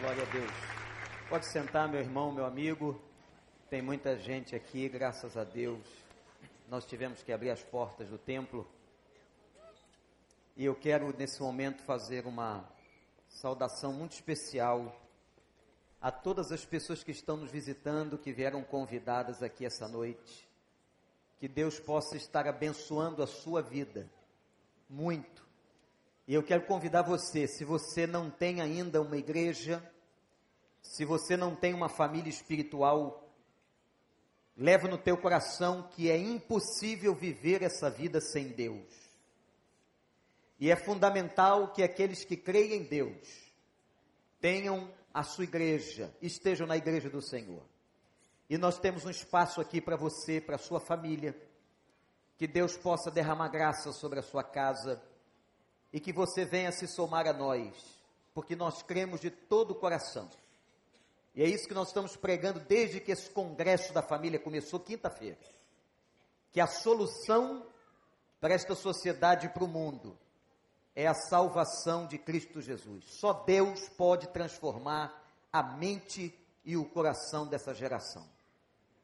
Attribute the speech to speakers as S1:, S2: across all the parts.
S1: Glória a Deus. Pode sentar, meu irmão, meu amigo. Tem muita gente aqui, graças a Deus. Nós tivemos que abrir as portas do templo. E eu quero, nesse momento, fazer uma saudação muito especial a todas as pessoas que estão nos visitando, que vieram convidadas aqui essa noite. Que Deus possa estar abençoando a sua vida muito. E eu quero convidar você, se você não tem ainda uma igreja, se você não tem uma família espiritual, leva no teu coração que é impossível viver essa vida sem Deus. E é fundamental que aqueles que creem em Deus tenham a sua igreja, estejam na igreja do Senhor. E nós temos um espaço aqui para você, para sua família. Que Deus possa derramar graça sobre a sua casa e que você venha se somar a nós, porque nós cremos de todo o coração. E é isso que nós estamos pregando desde que esse congresso da família começou quinta-feira. Que a solução para esta sociedade e para o mundo é a salvação de Cristo Jesus. Só Deus pode transformar a mente e o coração dessa geração.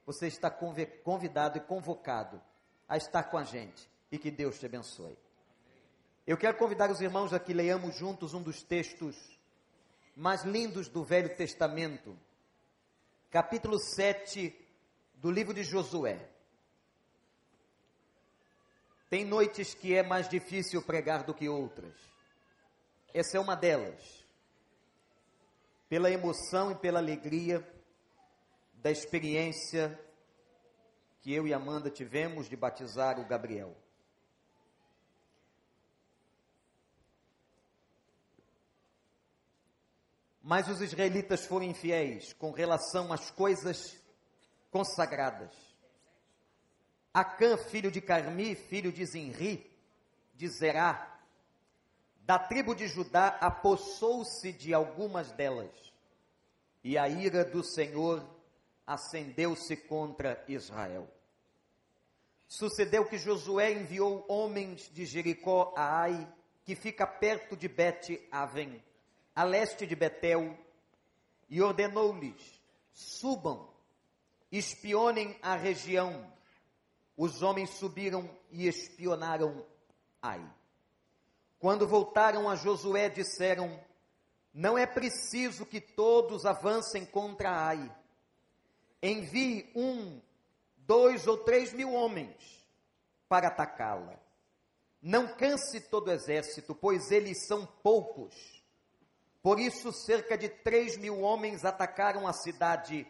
S1: Você está convidado e convocado a estar com a gente e que Deus te abençoe. Eu quero convidar os irmãos a que leiamos juntos um dos textos mais lindos do Velho Testamento, capítulo 7 do livro de Josué. Tem noites que é mais difícil pregar do que outras. Essa é uma delas. Pela emoção e pela alegria da experiência que eu e Amanda tivemos de batizar o Gabriel. Mas os israelitas foram infiéis com relação às coisas consagradas. Acã, filho de Carmi, filho de Zinri, de Zerá, da tribo de Judá, apossou-se de algumas delas, e a ira do Senhor acendeu-se contra Israel. Sucedeu que Josué enviou homens de Jericó a Ai, que fica perto de Bet-Aven, a leste de Betel, e ordenou-lhes: subam, espionem a região. Os homens subiram e espionaram Ai. Quando voltaram a Josué, disseram: Não é preciso que todos avancem contra Ai. Envie um, dois ou três mil homens para atacá-la. Não canse todo o exército, pois eles são poucos por isso, cerca de três mil homens atacaram a cidade,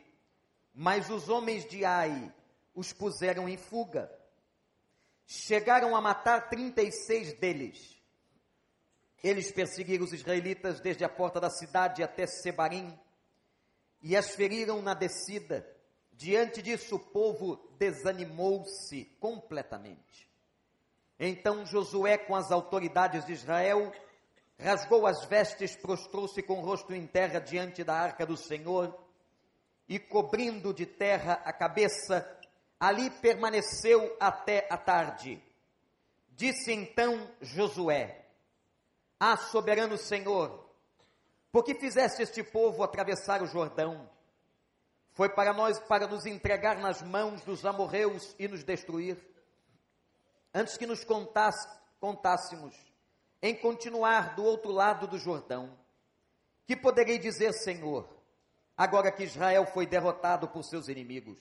S1: mas os homens de Ai os puseram em fuga. Chegaram a matar 36 deles. Eles perseguiram os israelitas desde a porta da cidade até Sebarim e as feriram na descida. Diante disso, o povo desanimou-se completamente. Então Josué, com as autoridades de Israel, rasgou as vestes, prostrou-se com o rosto em terra diante da arca do Senhor e, cobrindo de terra a cabeça, ali permaneceu até a tarde. Disse então Josué: Ah, soberano Senhor, por que fizeste este povo atravessar o Jordão? Foi para nós, para nos entregar nas mãos dos amorreus e nos destruir? Antes que nos contasse, contássemos em continuar do outro lado do Jordão. Que poderei dizer, Senhor, agora que Israel foi derrotado por seus inimigos?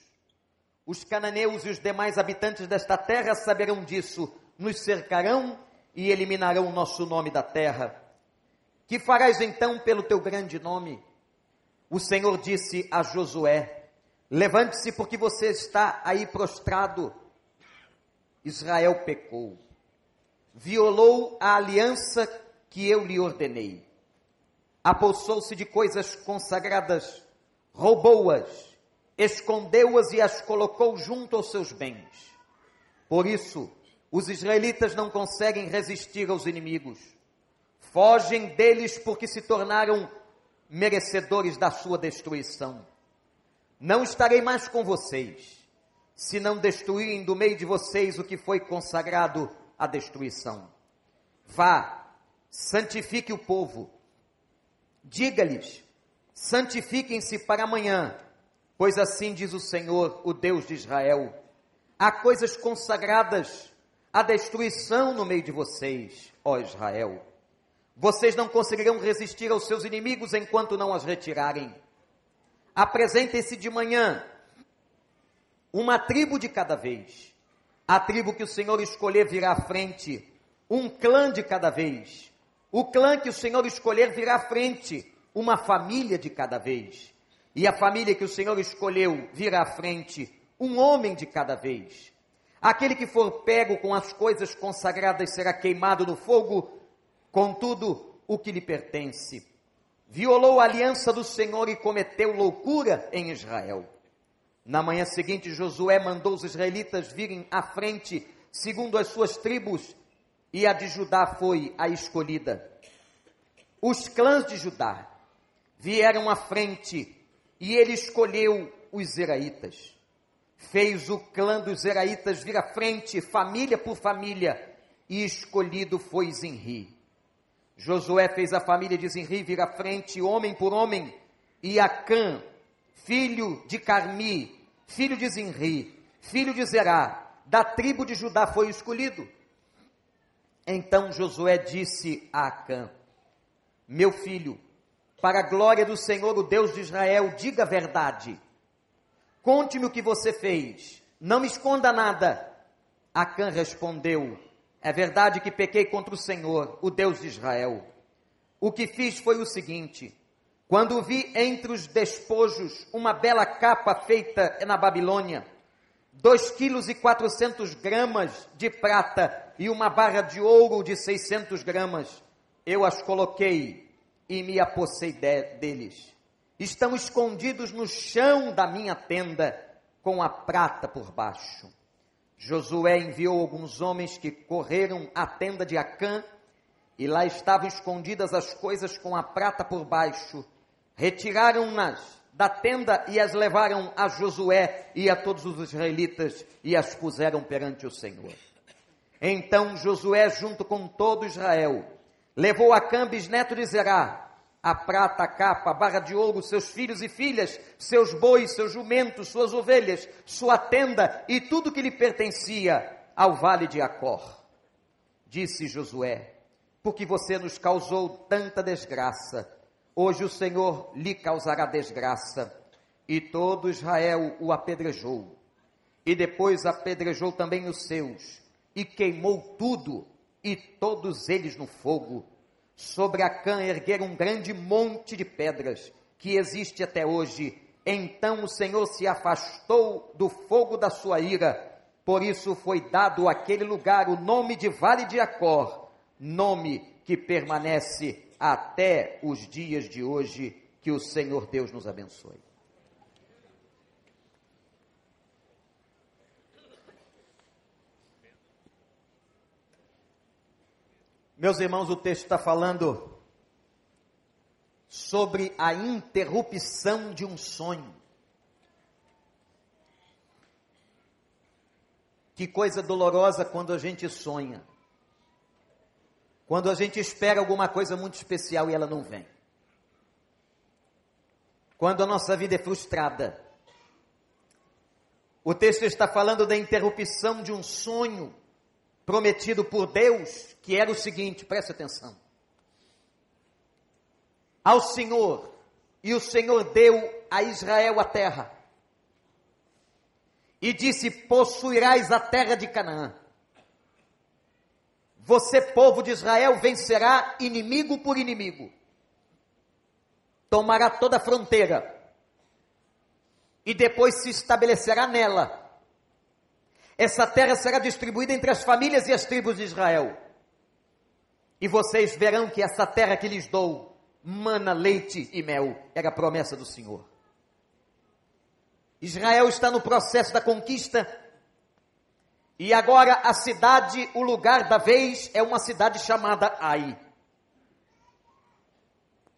S1: Os cananeus e os demais habitantes desta terra saberão disso, nos cercarão e eliminarão o nosso nome da terra. Que farás então pelo teu grande nome? O Senhor disse a Josué: Levante-se, porque você está aí prostrado. Israel pecou violou a aliança que eu lhe ordenei. Apossou-se de coisas consagradas, roubou-as, escondeu-as e as colocou junto aos seus bens. Por isso, os israelitas não conseguem resistir aos inimigos. Fogem deles porque se tornaram merecedores da sua destruição. Não estarei mais com vocês, se não destruírem do meio de vocês o que foi consagrado a destruição. Vá, santifique o povo, diga-lhes: santifiquem-se para amanhã, pois assim diz o Senhor, o Deus de Israel: há coisas consagradas à destruição no meio de vocês, ó Israel. Vocês não conseguirão resistir aos seus inimigos enquanto não as retirarem. Apresentem-se de manhã, uma tribo de cada vez. A tribo que o Senhor escolher virá à frente, um clã de cada vez. O clã que o Senhor escolher virá à frente, uma família de cada vez. E a família que o Senhor escolheu virá à frente, um homem de cada vez. Aquele que for pego com as coisas consagradas será queimado no fogo, contudo, o que lhe pertence. Violou a aliança do Senhor e cometeu loucura em Israel. Na manhã seguinte, Josué mandou os israelitas virem à frente, segundo as suas tribos, e a de Judá foi a escolhida. Os clãs de Judá vieram à frente e ele escolheu os Zeraitas. Fez o clã dos Zeraitas vir à frente, família por família, e escolhido foi Zinri. Josué fez a família de Zinri vir à frente, homem por homem, e Acã, filho de Carmi, filho de Zinri, filho de Zerá, da tribo de Judá foi escolhido. Então Josué disse a Acã: Meu filho, para a glória do Senhor, o Deus de Israel, diga a verdade. Conte-me o que você fez. Não me esconda nada. Acã respondeu: é verdade que pequei contra o Senhor, o Deus de Israel. O que fiz foi o seguinte: quando vi entre os despojos uma bela capa feita na Babilônia, dois quilos e quatrocentos gramas de prata e uma barra de ouro de 600 gramas, eu as coloquei e me apossei de, deles. Estão escondidos no chão da minha tenda, com a prata por baixo. Josué enviou alguns homens que correram à tenda de Acã, e lá estavam escondidas as coisas com a prata por baixo. Retiraram-nas da tenda e as levaram a Josué e a todos os israelitas e as puseram perante o Senhor. Então Josué, junto com todo Israel, levou a Cambis, neto de Zerá, a prata, a capa, a barra de ouro, seus filhos e filhas, seus bois, seus jumentos, suas ovelhas, sua tenda e tudo que lhe pertencia ao vale de Acor. Disse Josué: Porque você nos causou tanta desgraça, hoje o Senhor lhe causará desgraça. E todo Israel o apedrejou. E depois apedrejou também os seus, e queimou tudo, e todos eles no fogo sobre Acã ergueram um grande monte de pedras, que existe até hoje. Então o Senhor se afastou do fogo da sua ira, por isso foi dado àquele lugar o nome de Vale de Acor, nome que permanece até os dias de hoje. Que o Senhor Deus nos abençoe. Meus irmãos, o texto está falando sobre a interrupção de um sonho. Que coisa dolorosa quando a gente sonha. Quando a gente espera alguma coisa muito especial e ela não vem. Quando a nossa vida é frustrada. O texto está falando da interrupção de um sonho prometido por Deus, que era o seguinte, preste atenção. Ao Senhor, e o Senhor deu a Israel a terra, e disse: Possuirás a terra de Canaã. Você, povo de Israel, vencerá inimigo por inimigo, tomará toda a fronteira, e depois se estabelecerá nela essa terra será distribuída entre as famílias e as tribos de Israel. E vocês verão que essa terra que lhes dou, mana leite e mel, era a promessa do Senhor. Israel está no processo da conquista. E agora a cidade, o lugar da vez, é uma cidade chamada Ai.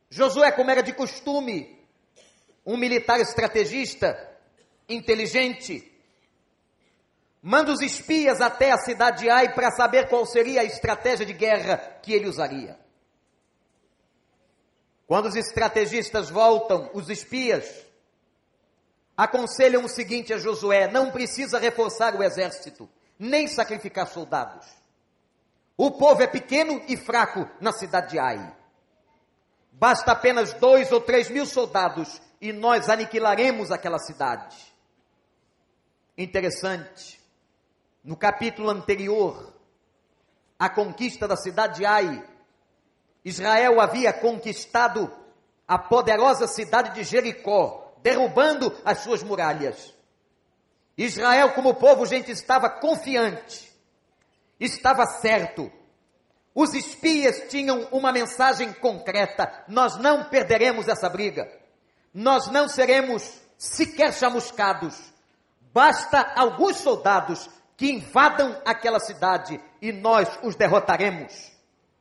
S1: Josué, como era de costume, um militar estrategista, inteligente, manda os espias até a cidade de Ai para saber qual seria a estratégia de guerra que ele usaria. Quando os estrategistas voltam, os espias, aconselham o seguinte a Josué: não precisa reforçar o exército, nem sacrificar soldados. O povo é pequeno e fraco na cidade de Ai. Basta apenas dois ou três mil soldados e nós aniquilaremos aquela cidade. Interessante, no capítulo anterior, a conquista da cidade de Ai, Israel havia conquistado a poderosa cidade de Jericó, derrubando as suas muralhas. Israel, como povo, gente, estava confiante, estava certo. Os espias tinham uma mensagem concreta: nós não perderemos essa briga, nós não seremos sequer chamuscados. Basta alguns soldados que invadam aquela cidade e nós os derrotaremos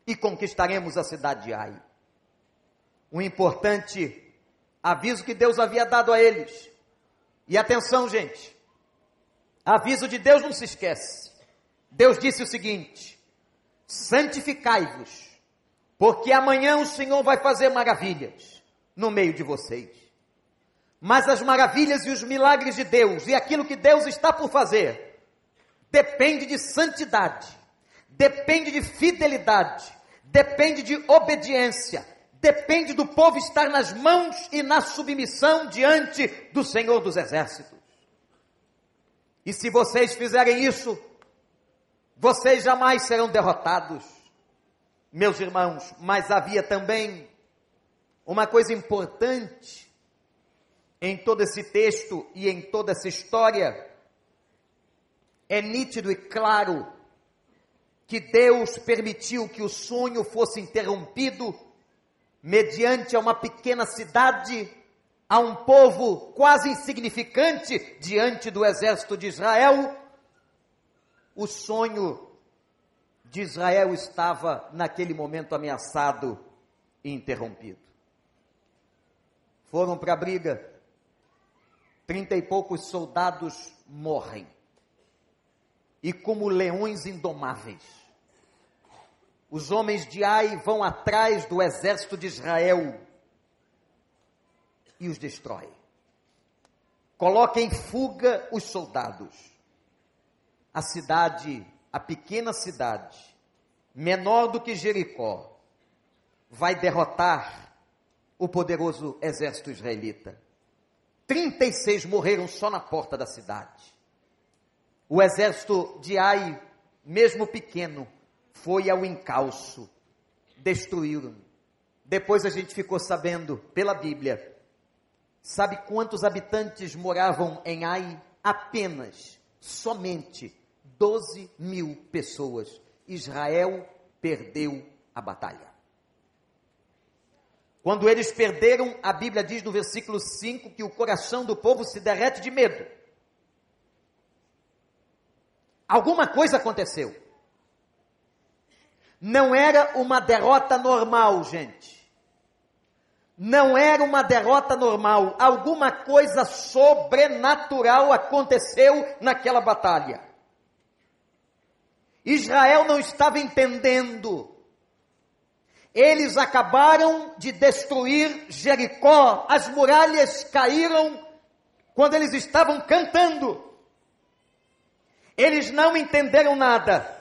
S1: e conquistaremos a cidade de Ai. Um importante aviso que Deus havia dado a eles. E atenção, gente. Aviso de Deus não se esquece. Deus disse o seguinte: santificai-vos, porque amanhã o Senhor vai fazer maravilhas no meio de vocês. Mas as maravilhas e os milagres de Deus e aquilo que Deus está por fazer depende de santidade, depende de fidelidade, depende de obediência, depende do povo estar nas mãos e na submissão diante do Senhor dos Exércitos. E se vocês fizerem isso, vocês jamais serão derrotados, meus irmãos. Mas havia também uma coisa importante em todo esse texto e em toda essa história é nítido e claro que Deus permitiu que o sonho fosse interrompido mediante uma pequena cidade, a um povo quase insignificante diante do exército de Israel. O sonho de Israel estava naquele momento ameaçado e interrompido. Foram para a briga, trinta e poucos soldados morrem e como leões indomáveis. Os homens de Ai vão atrás do exército de Israel e os destrói. Coloca em fuga os soldados. A cidade, a pequena cidade, menor do que Jericó, vai derrotar o poderoso exército israelita. 36 morreram só na porta da cidade. O exército de Ai, mesmo pequeno, foi ao encalço, destruíram. Depois a gente ficou sabendo pela Bíblia. Sabe quantos habitantes moravam em Ai? Apenas, somente 12 mil pessoas. Israel perdeu a batalha. Quando eles perderam, a Bíblia diz no versículo 5 que o coração do povo se derrete de medo. Alguma coisa aconteceu. Não era uma derrota normal, gente. Não era uma derrota normal. Alguma coisa sobrenatural aconteceu naquela batalha. Israel não estava entendendo. Eles acabaram de destruir Jericó, as muralhas caíram quando eles estavam cantando. Eles não entenderam nada.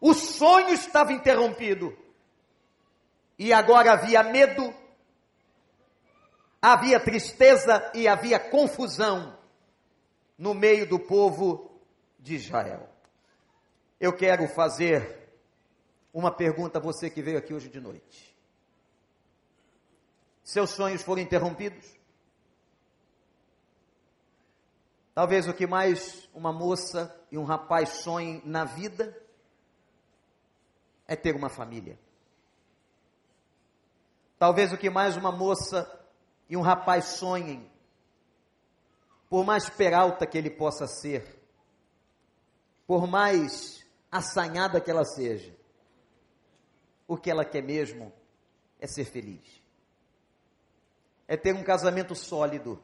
S1: O sonho estava interrompido. E agora havia medo, havia tristeza e havia confusão no meio do povo de Israel. Eu quero fazer uma pergunta a você que veio aqui hoje de noite. Seus sonhos foram interrompidos? Talvez o que mais uma moça e um rapaz sonhem na vida é ter uma família. Talvez o que mais uma moça e um rapaz sonhem, por mais peralta que ele possa ser, por mais assanhada que ela seja, o que ela quer mesmo é ser feliz. É ter um casamento sólido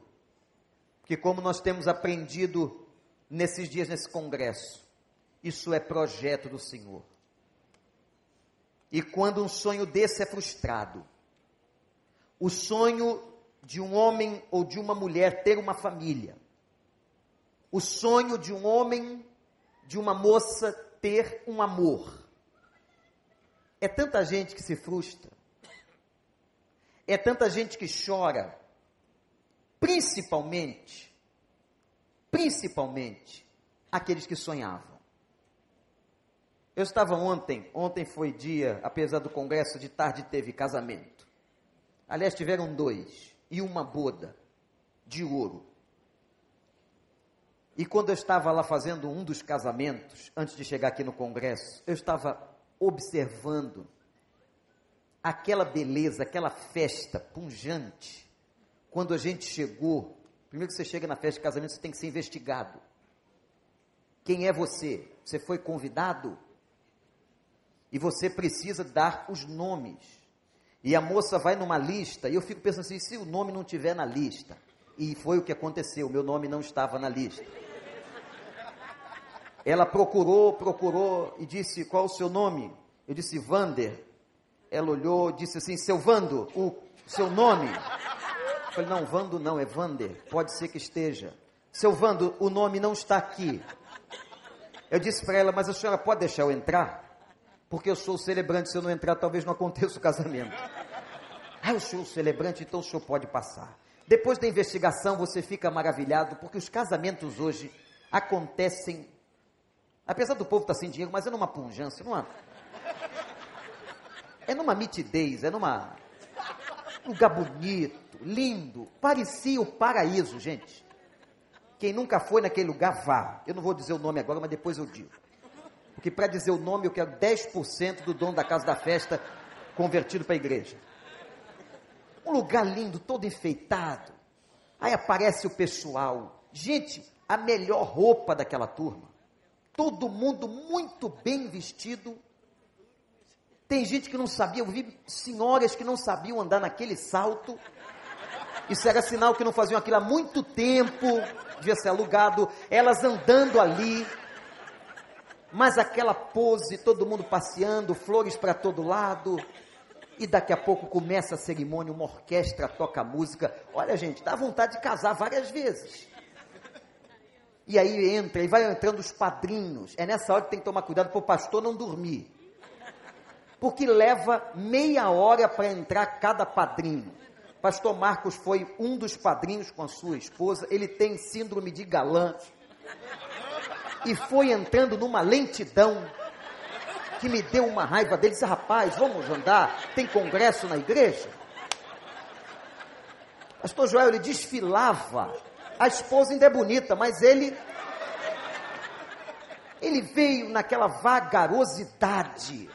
S1: que como nós temos aprendido nesses dias nesse congresso, isso é projeto do Senhor. E quando um sonho desse é frustrado, o sonho de um homem ou de uma mulher ter uma família, o sonho de um homem, de uma moça ter um amor. É tanta gente que se frustra, é tanta gente que chora, principalmente, principalmente aqueles que sonhavam. Eu estava ontem, ontem foi dia, apesar do congresso de tarde teve casamento. Aliás, tiveram dois e uma boda de ouro. E quando eu estava lá fazendo um dos casamentos, antes de chegar aqui no congresso, eu estava observando aquela beleza, aquela festa punjante. Quando a gente chegou, primeiro que você chega na festa de casamento, você tem que ser investigado. Quem é você? Você foi convidado? E você precisa dar os nomes. E a moça vai numa lista, e eu fico pensando assim: se o nome não tiver na lista? E foi o que aconteceu, meu nome não estava na lista. Ela procurou, procurou e disse: Qual o seu nome? Eu disse: Vander. Ela olhou, disse assim: Seu Vando, o seu nome? Eu falei: Não, Vando não, é Vander. Pode ser que esteja. Seu Vando, o nome não está aqui. Eu disse para ela: Mas a senhora pode deixar eu entrar? Porque eu sou o celebrante, se eu não entrar, talvez não aconteça o casamento. Ah, eu sou o celebrante, então o senhor pode passar. Depois da investigação, você fica maravilhado, porque os casamentos hoje acontecem Apesar do povo estar tá sem dinheiro, mas é numa punjância, numa. É numa mitidez, é numa. lugar bonito, lindo. Parecia o paraíso, gente. Quem nunca foi naquele lugar, vá. Eu não vou dizer o nome agora, mas depois eu digo. Porque para dizer o nome, eu quero 10% do dono da casa da festa convertido para a igreja. Um lugar lindo, todo enfeitado. Aí aparece o pessoal. Gente, a melhor roupa daquela turma todo mundo muito bem vestido. Tem gente que não sabia, eu vi senhoras que não sabiam andar naquele salto. Isso era sinal que não faziam aquilo há muito tempo, devia ser alugado. Elas andando ali, mas aquela pose, todo mundo passeando, flores para todo lado. E daqui a pouco começa a cerimônia, uma orquestra toca música. Olha, gente, dá vontade de casar várias vezes. E aí entra, e vai entrando os padrinhos. É nessa hora que tem que tomar cuidado para o pastor não dormir. Porque leva meia hora para entrar cada padrinho. Pastor Marcos foi um dos padrinhos com a sua esposa. Ele tem síndrome de galã. E foi entrando numa lentidão que me deu uma raiva dele. Disse, rapaz, vamos andar? Tem congresso na igreja? Pastor Joel, ele desfilava a esposa ainda é bonita, mas ele ele veio naquela vagarosidade.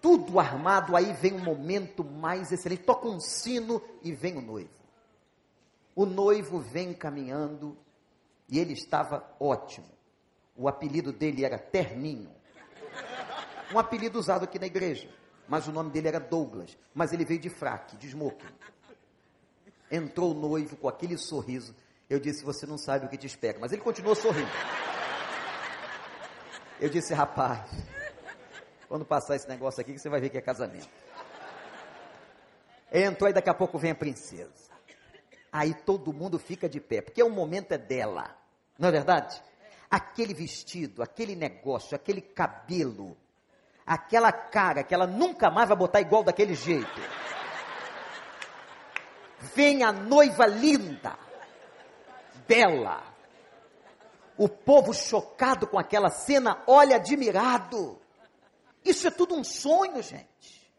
S1: Tudo armado, aí vem um momento mais excelente. Toca um sino e vem o noivo. O noivo vem caminhando e ele estava ótimo. O apelido dele era Terninho. Um apelido usado aqui na igreja. Mas o nome dele era Douglas. Mas ele veio de fraque, de smoking. Entrou o noivo com aquele sorriso. Eu disse: Você não sabe o que te espera. Mas ele continuou sorrindo. Eu disse: Rapaz, quando passar esse negócio aqui, você vai ver que é casamento. Entrou e daqui a pouco vem a princesa. Aí todo mundo fica de pé, porque o momento é dela. Não é verdade? Aquele vestido, aquele negócio, aquele cabelo, aquela cara que ela nunca mais vai botar igual daquele jeito. Vem a noiva linda bela. O povo chocado com aquela cena olha admirado. Isso é tudo um sonho, gente.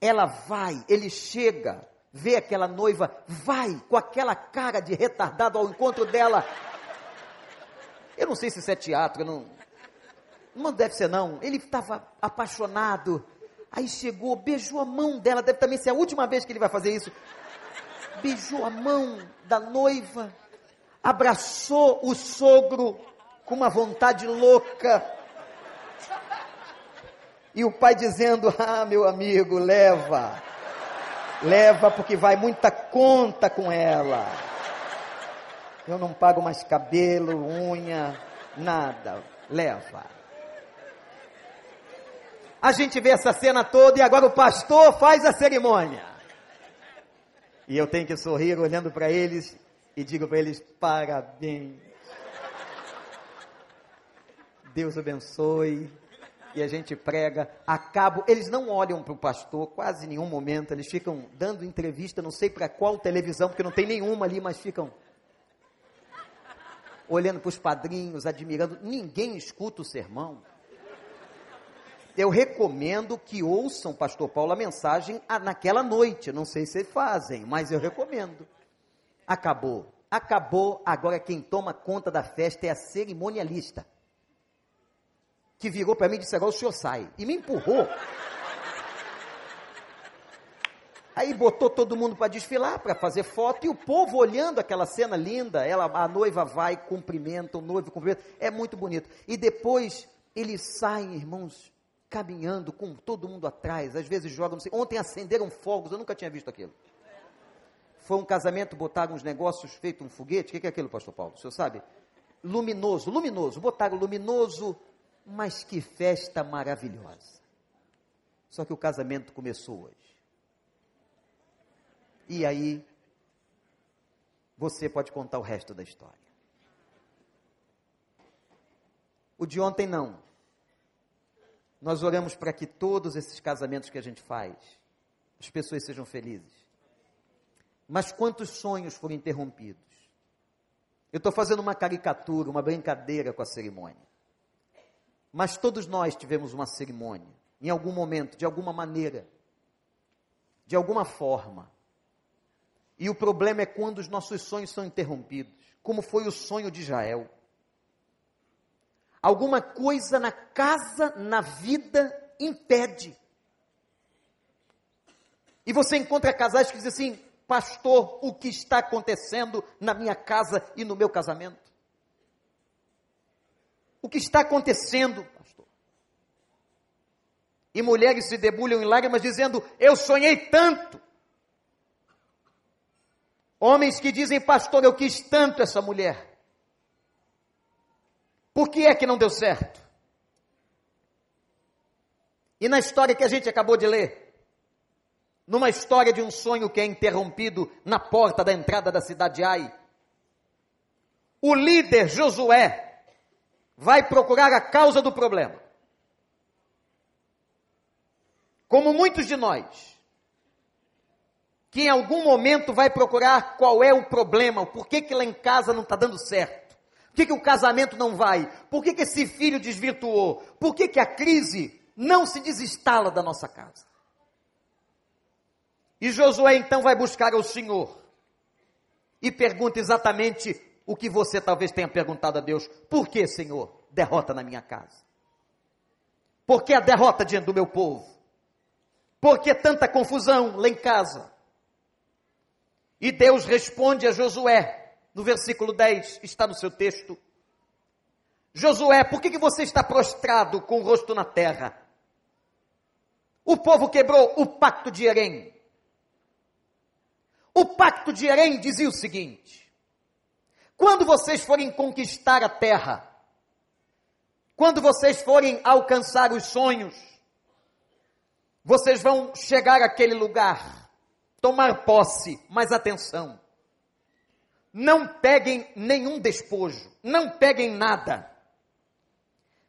S1: Ela vai, ele chega, vê aquela noiva, vai com aquela cara de retardado ao encontro dela. Eu não sei se isso é teatro, não, não deve ser não. Ele estava apaixonado. Aí chegou, beijou a mão dela, deve também ser a última vez que ele vai fazer isso. Beijou a mão da noiva abraçou o sogro com uma vontade louca. E o pai dizendo: Ah, meu amigo, leva, leva, porque vai muita conta com ela. Eu não pago mais cabelo, unha, nada. Leva. A gente vê essa cena toda e agora o pastor faz a cerimônia. E eu tenho que sorrir olhando para eles e digo para eles: parabéns. Deus abençoe. E a gente prega, acabo. Eles não olham para o pastor quase nenhum momento, eles ficam dando entrevista, não sei para qual televisão, porque não tem nenhuma ali, mas ficam olhando para os padrinhos, admirando. Ninguém escuta o sermão. Eu recomendo que ouçam, Pastor Paulo, a mensagem naquela noite. Não sei se fazem, mas eu recomendo. Acabou. Acabou. Agora quem toma conta da festa é a cerimonialista. Que virou para mim e disse: agora o senhor sai. E me empurrou. Aí botou todo mundo para desfilar, para fazer foto, e o povo olhando aquela cena linda. Ela, a noiva vai, cumprimenta, o noivo cumprimenta. É muito bonito. E depois eles saem, irmãos, caminhando com todo mundo atrás. Às vezes jogam. Ontem acenderam fogos, eu nunca tinha visto aquilo. Foi um casamento, botaram uns negócios feito um foguete. O que é aquilo, pastor Paulo? O senhor sabe? Luminoso, luminoso. Botaram luminoso, mas que festa maravilhosa. Só que o casamento começou hoje. E aí, você pode contar o resto da história. O de ontem não. Nós oramos para que todos esses casamentos que a gente faz, as pessoas sejam felizes. Mas quantos sonhos foram interrompidos? Eu estou fazendo uma caricatura, uma brincadeira com a cerimônia. Mas todos nós tivemos uma cerimônia, em algum momento, de alguma maneira, de alguma forma. E o problema é quando os nossos sonhos são interrompidos, como foi o sonho de Israel. Alguma coisa na casa, na vida, impede. E você encontra casais que dizem assim: Pastor, o que está acontecendo na minha casa e no meu casamento? O que está acontecendo, pastor? E mulheres se debulham em lágrimas dizendo: Eu sonhei tanto. Homens que dizem, pastor, eu quis tanto essa mulher. Por que é que não deu certo? E na história que a gente acabou de ler, numa história de um sonho que é interrompido na porta da entrada da cidade de Ai, o líder Josué vai procurar a causa do problema. Como muitos de nós, que em algum momento vai procurar qual é o problema, por que, lá em casa não está dando certo, por que, que o casamento não vai, por que, que esse filho desvirtuou, por que, que a crise não se desinstala da nossa casa. E Josué então vai buscar ao Senhor e pergunta exatamente o que você talvez tenha perguntado a Deus: por que, Senhor, derrota na minha casa? Por que a derrota diante do meu povo? Por que tanta confusão lá em casa? E Deus responde a Josué, no versículo 10, está no seu texto. Josué, por que, que você está prostrado com o rosto na terra? O povo quebrou o pacto de Erém. O pacto de Erém dizia o seguinte: quando vocês forem conquistar a terra, quando vocês forem alcançar os sonhos, vocês vão chegar àquele lugar tomar posse, mas atenção. Não peguem nenhum despojo, não peguem nada.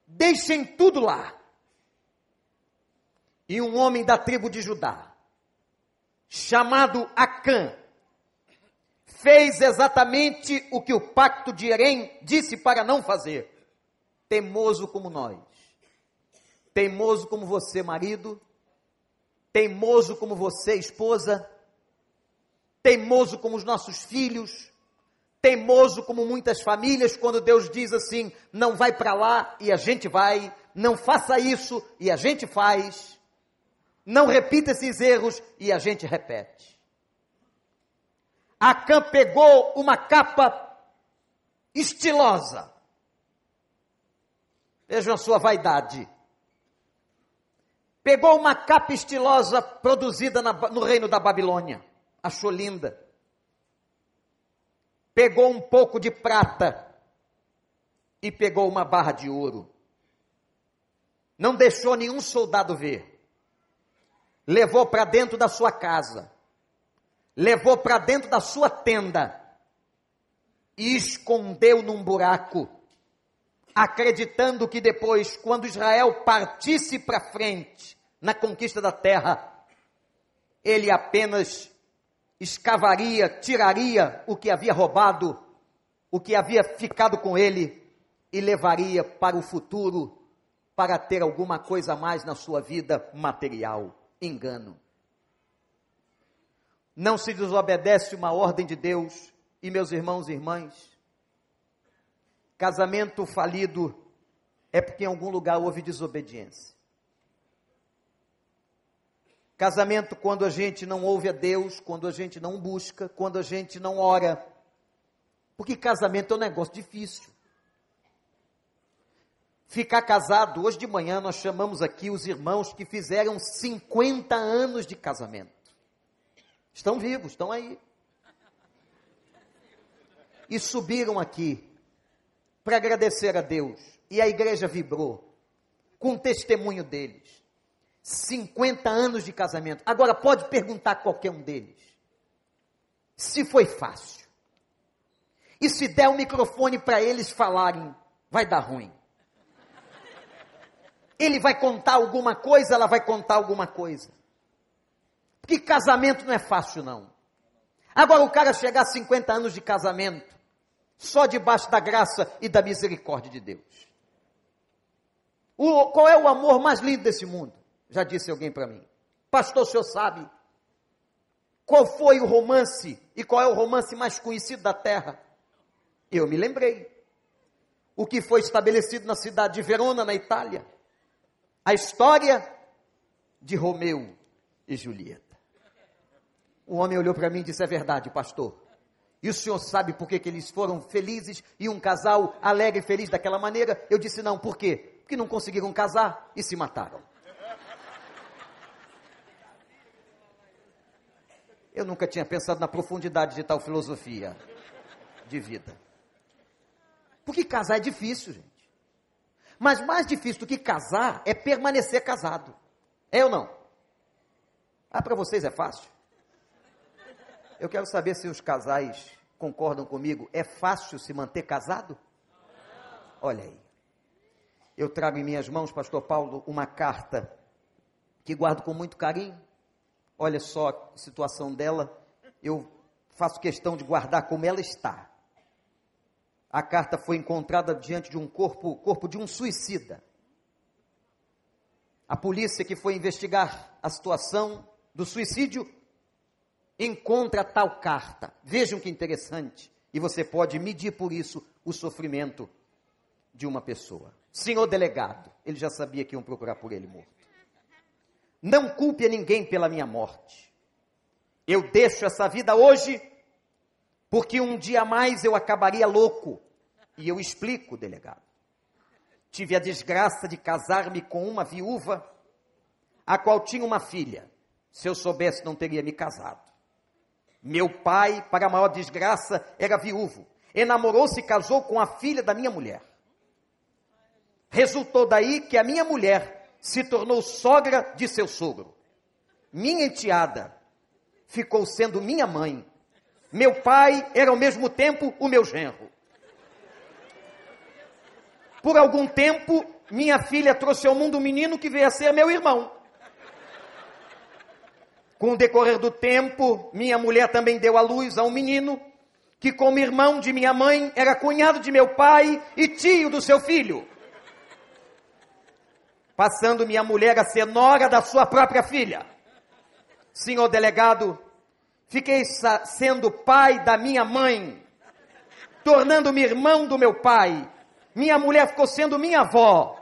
S1: Deixem tudo lá. E um homem da tribo de Judá, chamado Acã, fez exatamente o que o pacto de Erém disse para não fazer. Teimoso como nós, teimoso como você, marido, teimoso como você, esposa, teimoso como os nossos filhos, teimoso como muitas famílias, quando Deus diz assim: não vai para lá e a gente vai, não faça isso e a gente faz, não repita esses erros e a gente repete. Acã pegou uma capa estilosa. Vejam a sua vaidade. Pegou uma capa estilosa produzida na, no reino da Babilônia achou linda. Pegou um pouco de prata e pegou uma barra de ouro. Não deixou nenhum soldado ver. Levou para dentro da sua casa. levou para dentro da sua tenda e escondeu num buraco, acreditando que depois, quando Israel partisse para frente na conquista da terra, ele apenas escavaria, tiraria o que havia roubado, o que havia ficado com ele e levaria para o futuro para ter alguma coisa a mais na sua vida material. Engano. Não se desobedece uma ordem de Deus, e meus irmãos e irmãs, casamento falido é porque em algum lugar houve desobediência. Casamento quando a gente não ouve a Deus, quando a gente não busca, quando a gente não ora. Porque casamento é um negócio difícil. Ficar casado, hoje de manhã nós chamamos aqui os irmãos que fizeram 50 anos de casamento. Estão vivos, estão aí. E subiram aqui para agradecer a Deus. E a igreja vibrou com o testemunho deles. 50 anos de casamento. Agora pode perguntar a qualquer um deles se foi fácil. E se der o um microfone para eles falarem, vai dar ruim. Ele vai contar alguma coisa, ela vai contar alguma coisa. Porque casamento não é fácil, não. Agora, o cara chegar a 50 anos de casamento, só debaixo da graça e da misericórdia de Deus. O, qual é o amor mais lindo desse mundo? Já disse alguém para mim. Pastor, o senhor sabe qual foi o romance e qual é o romance mais conhecido da terra? Eu me lembrei. O que foi estabelecido na cidade de Verona, na Itália. A história de Romeu e Julieta. O homem olhou para mim e disse: É verdade, pastor. E o senhor sabe por que, que eles foram felizes e um casal alegre e feliz daquela maneira? Eu disse: Não, por quê? Porque não conseguiram casar e se mataram. Eu nunca tinha pensado na profundidade de tal filosofia de vida. Porque casar é difícil, gente. Mas mais difícil do que casar é permanecer casado. É ou não? Ah, para vocês é fácil? Eu quero saber se os casais concordam comigo. É fácil se manter casado? Olha aí. Eu trago em minhas mãos, Pastor Paulo, uma carta que guardo com muito carinho olha só a situação dela, eu faço questão de guardar como ela está. A carta foi encontrada diante de um corpo, corpo de um suicida. A polícia que foi investigar a situação do suicídio encontra tal carta. Vejam que interessante. E você pode medir por isso o sofrimento de uma pessoa. Senhor delegado, ele já sabia que iam procurar por ele morto. Não culpe a ninguém pela minha morte. Eu deixo essa vida hoje porque um dia mais eu acabaria louco. E eu explico, delegado. Tive a desgraça de casar-me com uma viúva, a qual tinha uma filha. Se eu soubesse, não teria me casado. Meu pai, para a maior desgraça, era viúvo. Enamorou-se e casou com a filha da minha mulher. Resultou daí que a minha mulher se tornou sogra de seu sogro. Minha enteada ficou sendo minha mãe. Meu pai era ao mesmo tempo o meu genro. Por algum tempo, minha filha trouxe ao mundo um menino que veio a ser meu irmão. Com o decorrer do tempo, minha mulher também deu à luz a um menino que, como irmão de minha mãe, era cunhado de meu pai e tio do seu filho passando minha mulher a ser nora da sua própria filha. Senhor delegado, fiquei sendo pai da minha mãe, tornando-me irmão do meu pai. Minha mulher ficou sendo minha avó,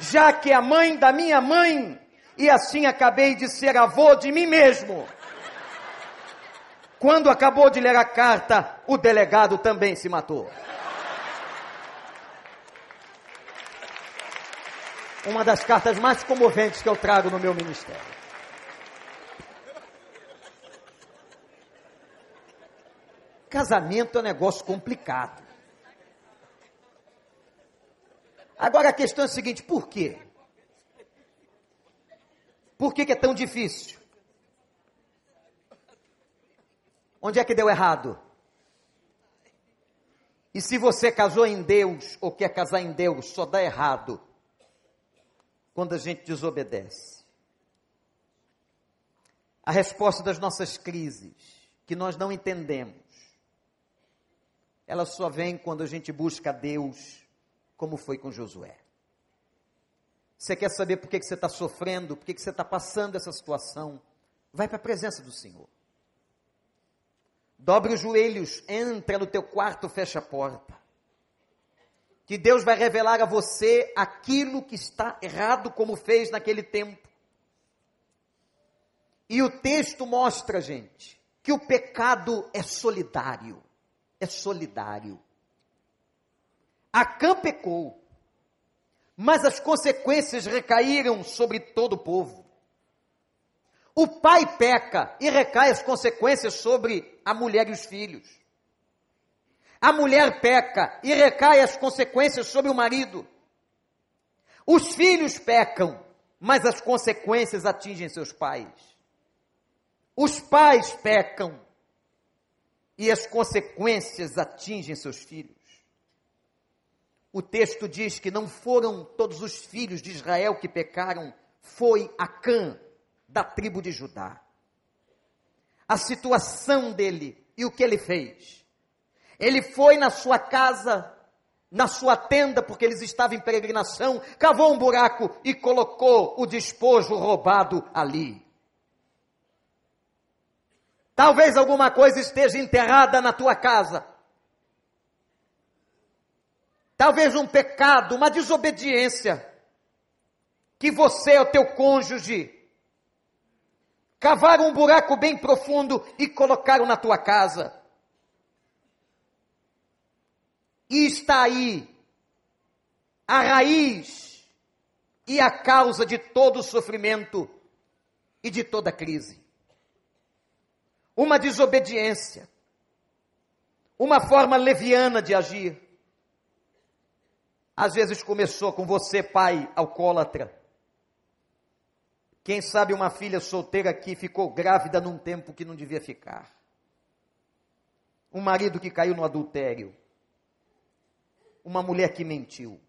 S1: já que é a mãe da minha mãe, e assim acabei de ser avô de mim mesmo. Quando acabou de ler a carta, o delegado também se matou. Uma das cartas mais comoventes que eu trago no meu ministério. Casamento é um negócio complicado. Agora a questão é a seguinte: por quê? Por que, que é tão difícil? Onde é que deu errado? E se você casou em Deus ou quer casar em Deus, só dá errado quando a gente desobedece. A resposta das nossas crises, que nós não entendemos, ela só vem quando a gente busca Deus, como foi com Josué. Você quer saber por que, que você está sofrendo, por que, que você está passando essa situação? Vai para a presença do Senhor. Dobre os joelhos, entra no teu quarto, fecha a porta. Que Deus vai revelar a você aquilo que está errado, como fez naquele tempo. E o texto mostra, gente, que o pecado é solidário. É solidário. Acã pecou, mas as consequências recaíram sobre todo o povo. O pai peca e recai as consequências sobre a mulher e os filhos. A mulher peca e recai as consequências sobre o marido. Os filhos pecam, mas as consequências atingem seus pais. Os pais pecam e as consequências atingem seus filhos. O texto diz que não foram todos os filhos de Israel que pecaram, foi Acã, da tribo de Judá. A situação dele e o que ele fez. Ele foi na sua casa, na sua tenda, porque eles estavam em peregrinação, cavou um buraco e colocou o despojo roubado ali. Talvez alguma coisa esteja enterrada na tua casa. Talvez um pecado, uma desobediência que você ou teu cônjuge cavaram um buraco bem profundo e colocaram na tua casa. E está aí a raiz e a causa de todo o sofrimento e de toda crise. Uma desobediência, uma forma leviana de agir. Às vezes começou com você, pai alcoólatra quem sabe uma filha solteira que ficou grávida num tempo que não devia ficar. Um marido que caiu no adultério. Uma mulher que mentiu.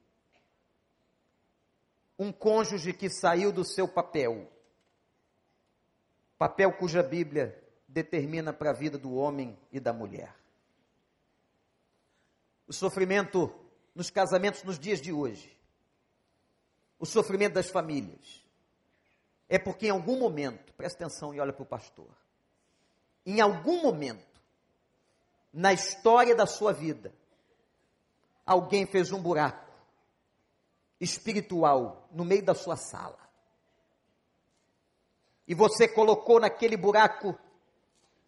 S1: Um cônjuge que saiu do seu papel. Papel cuja Bíblia determina para a vida do homem e da mulher. O sofrimento nos casamentos nos dias de hoje. O sofrimento das famílias é porque em algum momento, presta atenção e olha para o pastor, em algum momento, na história da sua vida, alguém fez um buraco espiritual no meio da sua sala. E você colocou naquele buraco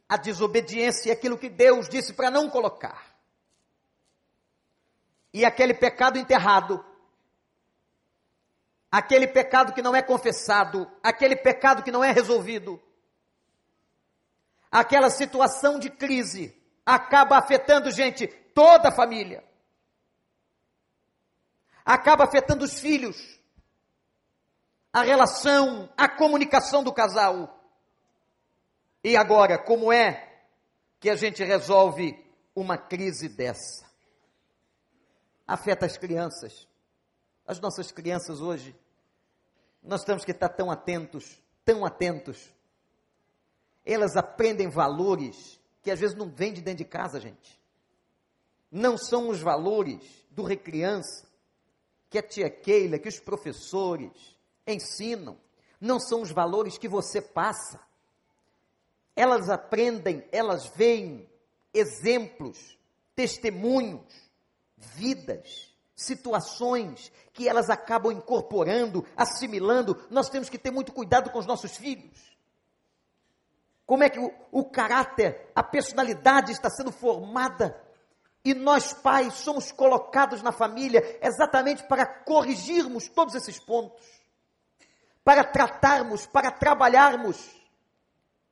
S1: a desobediência e aquilo que Deus disse para não colocar. E aquele pecado enterrado aquele pecado que não é confessado, aquele pecado que não é resolvido, aquela situação de crise acaba afetando, gente, toda a família. Acaba afetando os filhos, a relação, a comunicação do casal. E agora, como é que a gente resolve uma crise dessa? Afeta as crianças. As nossas crianças hoje nós temos que estar tão atentos, tão atentos. Elas aprendem valores que às vezes não vêm de dentro de casa, gente. Não são os valores do recriança, que a tia Keila, que os professores ensinam. Não são os valores que você passa. Elas aprendem, elas veem exemplos, testemunhos, vidas situações que elas acabam incorporando, assimilando, nós temos que ter muito cuidado com os nossos filhos. Como é que o, o caráter, a personalidade está sendo formada e nós, pais, somos colocados na família exatamente para corrigirmos todos esses pontos, para tratarmos, para trabalharmos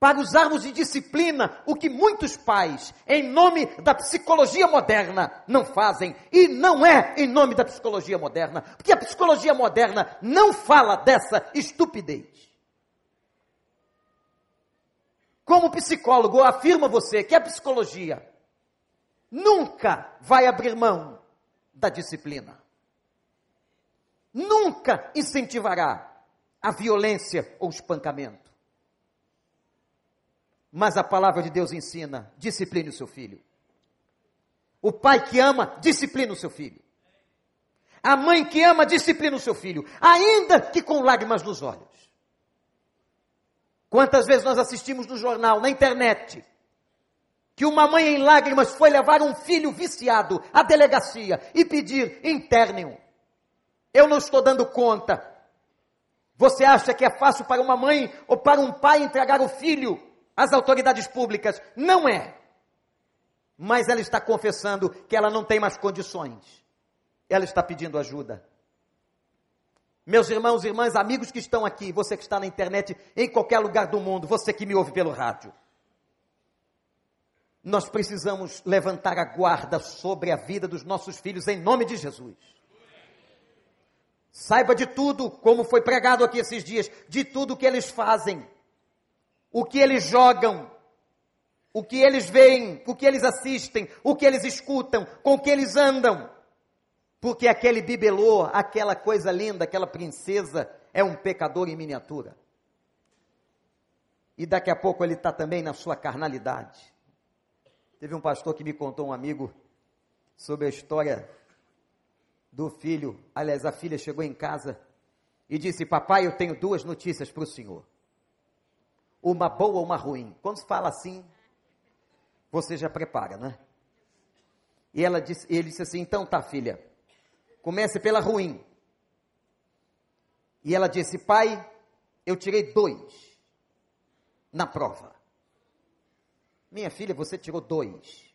S1: para usarmos de disciplina o que muitos pais, em nome da psicologia moderna, não fazem. E não é em nome da psicologia moderna, porque a psicologia moderna não fala dessa estupidez. como psicólogo, afirma você que a psicologia nunca vai abrir mão da disciplina. Nunca incentivará a violência ou espancamento. Mas a palavra de Deus ensina: discipline o seu filho. O pai que ama, disciplina o seu filho. A mãe que ama, disciplina o seu filho, ainda que com lágrimas nos olhos. Quantas vezes nós assistimos no jornal, na internet, que uma mãe em lágrimas foi levar um filho viciado à delegacia e pedir internem-o. Eu não estou dando conta. Você acha que é fácil para uma mãe ou para um pai entregar o filho às autoridades públicas? Não é. Mas ela está confessando que ela não tem mais condições. Ela está pedindo ajuda. Meus irmãos, irmãs, amigos que estão aqui, você que está na internet, em qualquer lugar do mundo, você que me ouve pelo rádio. Nós precisamos levantar a guarda sobre a vida dos nossos filhos em nome de Jesus. Saiba de tudo, como foi pregado aqui esses dias, de tudo que eles fazem, o que eles jogam, o que eles veem, o que eles assistem, o que eles escutam, com o que eles andam. Porque aquele bibelô, aquela coisa linda, aquela princesa, é um pecador em miniatura. E daqui a pouco ele está também na sua carnalidade. Teve um pastor que me contou, um amigo, sobre a história do filho, aliás, a filha chegou em casa e disse: Papai, eu tenho duas notícias para o senhor. Uma boa ou uma ruim. Quando se fala assim, você já prepara, né? E ela disse, ele disse assim: Então tá, filha, comece pela ruim. E ela disse: Pai, eu tirei dois na prova. Minha filha, você tirou dois.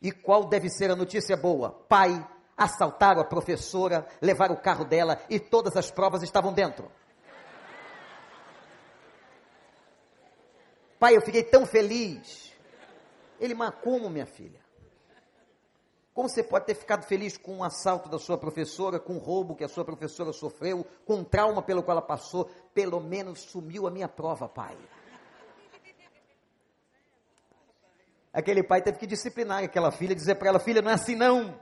S1: E qual deve ser a notícia boa? Pai, assaltaram a professora, levaram o carro dela e todas as provas estavam dentro. Pai, eu fiquei tão feliz. Ele, mas como, minha filha? Como você pode ter ficado feliz com um assalto da sua professora, com um roubo que a sua professora sofreu, com um trauma pelo qual ela passou? Pelo menos sumiu a minha prova, pai. Aquele pai teve que disciplinar aquela filha, dizer para ela: filha, não é assim não.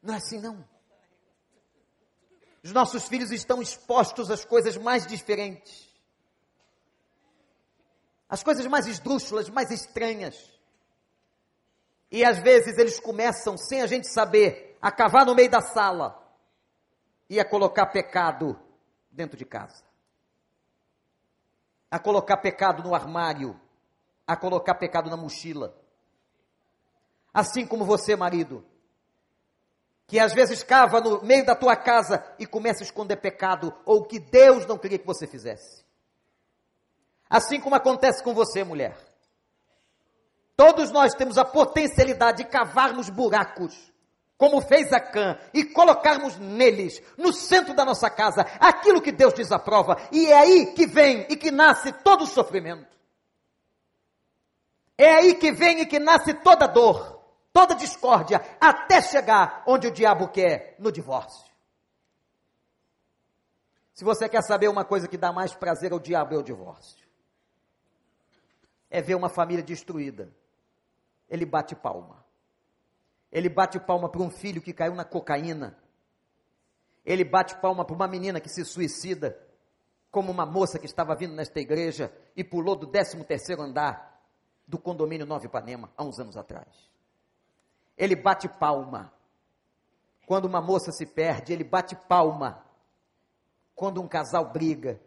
S1: Não é assim não. Os nossos filhos estão expostos às coisas mais diferentes. As coisas mais esdrúxulas, mais estranhas. E às vezes eles começam, sem a gente saber, a cavar no meio da sala e a colocar pecado dentro de casa. A colocar pecado no armário, a colocar pecado na mochila. Assim como você, marido, que às vezes cava no meio da tua casa e começa a esconder pecado ou que Deus não queria que você fizesse. Assim como acontece com você, mulher. Todos nós temos a potencialidade de cavarmos buracos, como fez Acã, e colocarmos neles, no centro da nossa casa, aquilo que Deus desaprova. E é aí que vem e que nasce todo o sofrimento. É aí que vem e que nasce toda dor toda discórdia, até chegar onde o diabo quer, no divórcio. Se você quer saber uma coisa que dá mais prazer ao diabo é o divórcio. É ver uma família destruída. Ele bate palma. Ele bate palma para um filho que caiu na cocaína. Ele bate palma para uma menina que se suicida, como uma moça que estava vindo nesta igreja e pulou do 13 terceiro andar do condomínio Nova Ipanema, há uns anos atrás ele bate palma. Quando uma moça se perde, ele bate palma. Quando um casal briga,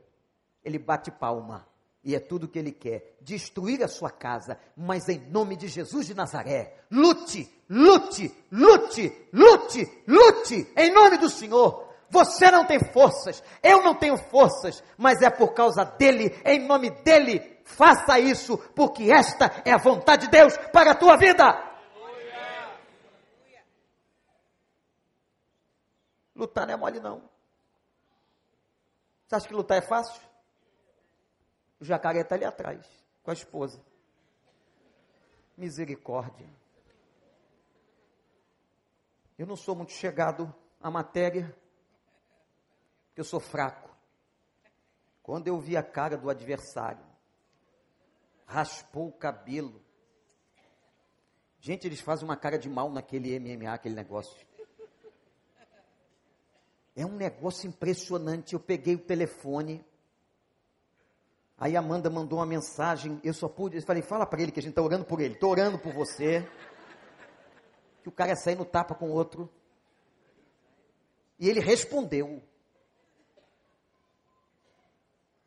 S1: ele bate palma. E é tudo o que ele quer: destruir a sua casa, mas em nome de Jesus de Nazaré, lute, lute, lute, lute, lute, em nome do Senhor. Você não tem forças, eu não tenho forças, mas é por causa dele, em nome dele. Faça isso, porque esta é a vontade de Deus para a tua vida. Lutar não é mole, não. Você acha que lutar é fácil? O jacaré está ali atrás, com a esposa. Misericórdia. Eu não sou muito chegado à matéria, porque eu sou fraco. Quando eu vi a cara do adversário, raspou o cabelo. Gente, eles fazem uma cara de mal naquele MMA, aquele negócio. É um negócio impressionante. Eu peguei o telefone. Aí a Amanda mandou uma mensagem. Eu só pude. Eu falei, fala para ele que a gente está orando por ele. Estou orando por você. Que o cara ia sair no tapa com outro. E ele respondeu.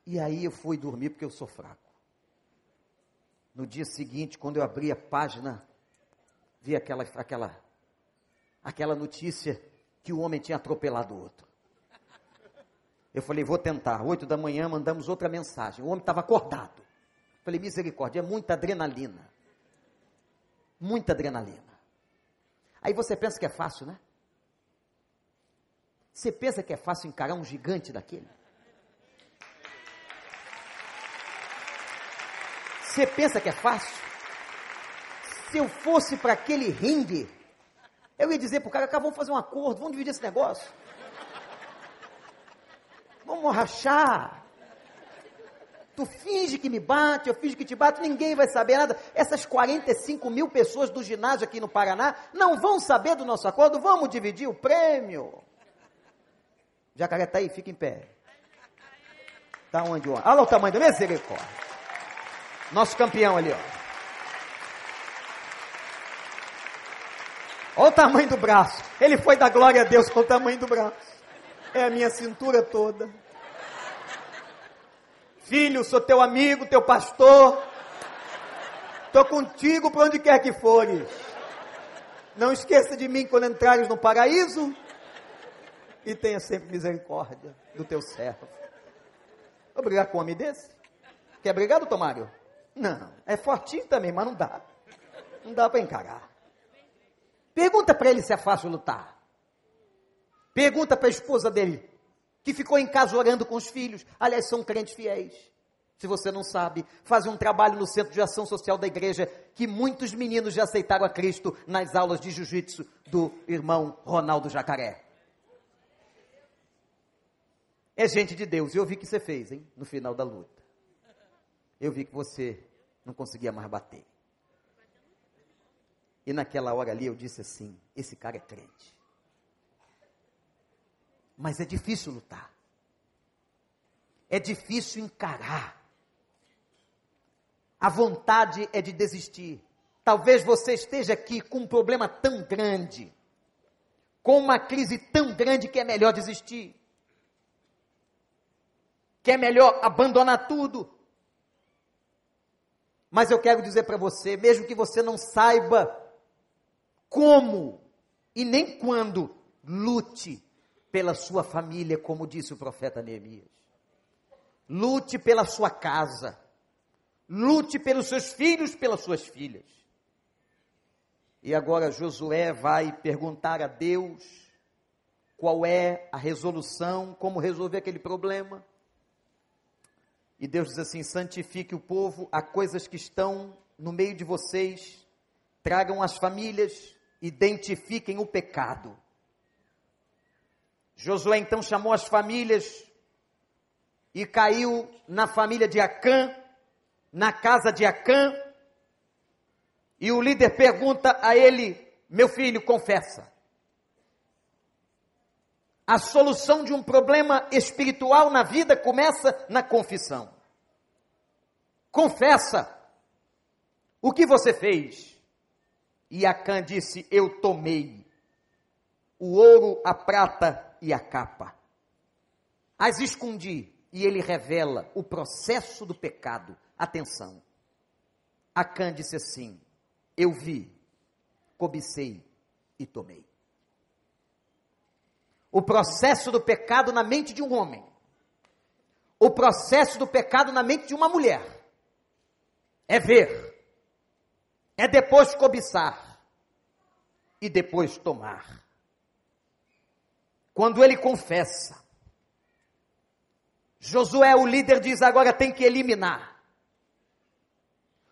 S1: E aí eu fui dormir porque eu sou fraco. No dia seguinte, quando eu abri a página, vi aquela, aquela, aquela notícia que o homem tinha atropelado o outro. Eu falei, vou tentar. Oito da manhã mandamos outra mensagem. O homem estava acordado. Falei, misericórdia, é muita adrenalina. Muita adrenalina. Aí você pensa que é fácil, né? Você pensa que é fácil encarar um gigante daquele? Você pensa que é fácil? Se eu fosse para aquele ringue, eu ia dizer para o cara, cara, vamos fazer um acordo, vamos dividir esse negócio. Vamos rachar. Tu finge que me bate, eu finge que te bato, ninguém vai saber nada. Essas 45 mil pessoas do ginásio aqui no Paraná não vão saber do nosso acordo, vamos dividir o prêmio. Jacaré está aí, fica em pé. Está onde? Olha o tamanho do misericórdia. Nosso campeão ali, ó. Olha o tamanho do braço. Ele foi da glória a Deus com o tamanho do braço. É a minha cintura toda. Filho, sou teu amigo, teu pastor. Estou contigo para onde quer que fores. Não esqueça de mim quando entrares no paraíso. E tenha sempre misericórdia do teu servo. Vou brigar com um homem desse? Quer brigar, doutor Mário? Não. É fortinho também, mas não dá. Não dá para encarar. Pergunta para ele se é fácil lutar. Pergunta para a esposa dele, que ficou em casa orando com os filhos. Aliás, são crentes fiéis. Se você não sabe, fazem um trabalho no Centro de Ação Social da Igreja que muitos meninos já aceitaram a Cristo nas aulas de jiu-jitsu do irmão Ronaldo Jacaré. É gente de Deus. Eu vi que você fez, hein? No final da luta. Eu vi que você não conseguia mais bater. E naquela hora ali eu disse assim: esse cara é crente. Mas é difícil lutar. É difícil encarar. A vontade é de desistir. Talvez você esteja aqui com um problema tão grande, com uma crise tão grande que é melhor desistir. Que é melhor abandonar tudo. Mas eu quero dizer para você, mesmo que você não saiba como e nem quando lute pela sua família, como disse o profeta Neemias. Lute pela sua casa. Lute pelos seus filhos, pelas suas filhas. E agora Josué vai perguntar a Deus qual é a resolução, como resolver aquele problema. E Deus diz assim: santifique o povo a coisas que estão no meio de vocês, tragam as famílias, identifiquem o pecado. Josué então chamou as famílias e caiu na família de Acã, na casa de Acã, e o líder pergunta a ele: Meu filho, confessa. A solução de um problema espiritual na vida começa na confissão. Confessa o que você fez. E Acã disse: Eu tomei o ouro, a prata e a capa. As escondi e ele revela o processo do pecado. Atenção. Acã disse assim: Eu vi, cobicei e tomei. O processo do pecado na mente de um homem. O processo do pecado na mente de uma mulher. É ver é depois cobiçar e depois tomar. Quando ele confessa, Josué, o líder, diz agora tem que eliminar.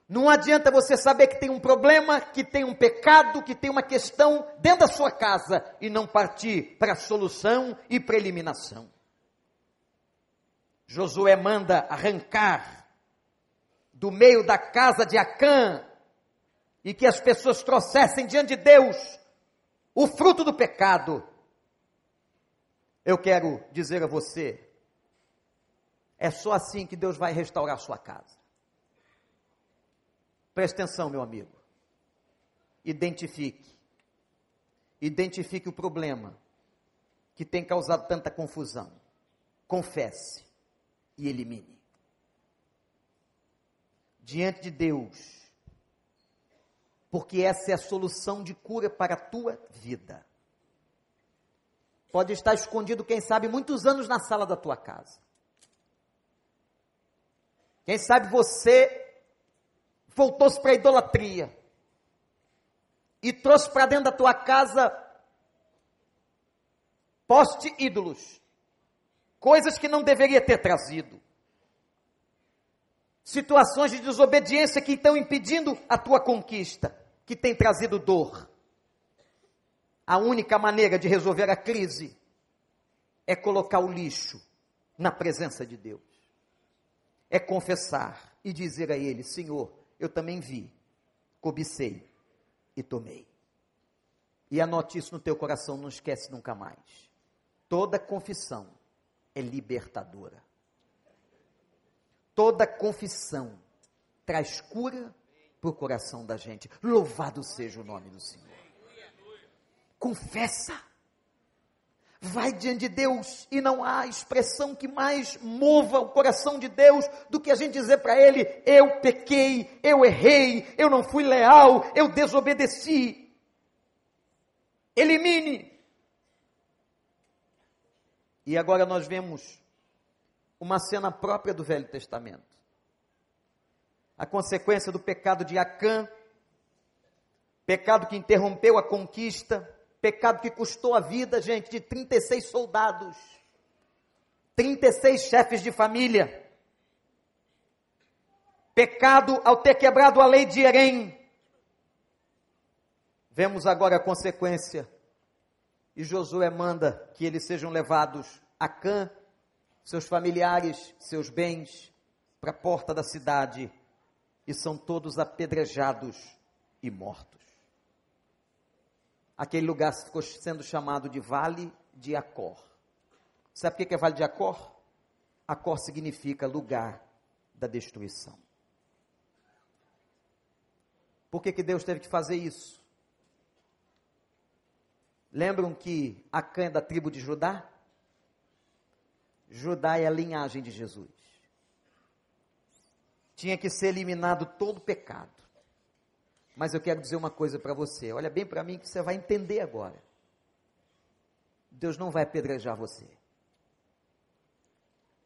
S1: Não adianta você saber que tem um problema, que tem um pecado, que tem uma questão dentro da sua casa e não partir para a solução e para a eliminação. Josué manda arrancar do meio da casa de Acã e que as pessoas trouxessem diante de Deus o fruto do pecado. Eu quero dizer a você, é só assim que Deus vai restaurar sua casa. Preste atenção, meu amigo. Identifique. Identifique o problema que tem causado tanta confusão. Confesse e elimine. Diante de Deus, porque essa é a solução de cura para a tua vida. Pode estar escondido, quem sabe, muitos anos na sala da tua casa. Quem sabe você voltou-se para a idolatria e trouxe para dentro da tua casa poste ídolos, coisas que não deveria ter trazido, situações de desobediência que estão impedindo a tua conquista, que tem trazido dor. A única maneira de resolver a crise é colocar o lixo na presença de Deus. É confessar e dizer a Ele: Senhor, eu também vi, cobicei e tomei. E anote isso no teu coração, não esquece nunca mais. Toda confissão é libertadora. Toda confissão traz cura para o coração da gente. Louvado seja o nome do Senhor. Confessa. Vai diante de Deus e não há expressão que mais mova o coração de Deus do que a gente dizer para Ele: Eu pequei, eu errei, eu não fui leal, eu desobedeci. Elimine. E agora nós vemos uma cena própria do Velho Testamento. A consequência do pecado de Acã, pecado que interrompeu a conquista, Pecado que custou a vida, gente, de 36 soldados, 36 chefes de família. Pecado ao ter quebrado a lei de Erém. Vemos agora a consequência. E Josué manda que eles sejam levados a Cã, seus familiares, seus bens, para a porta da cidade, e são todos apedrejados e mortos aquele lugar ficou sendo chamado de Vale de Acor. Sabe o que é Vale de Acor? Acor significa lugar da destruição. Por que, que Deus teve que fazer isso? Lembram que Acã é da tribo de Judá? Judá é a linhagem de Jesus. Tinha que ser eliminado todo pecado. Mas eu quero dizer uma coisa para você. Olha bem para mim que você vai entender agora. Deus não vai apedrejar você.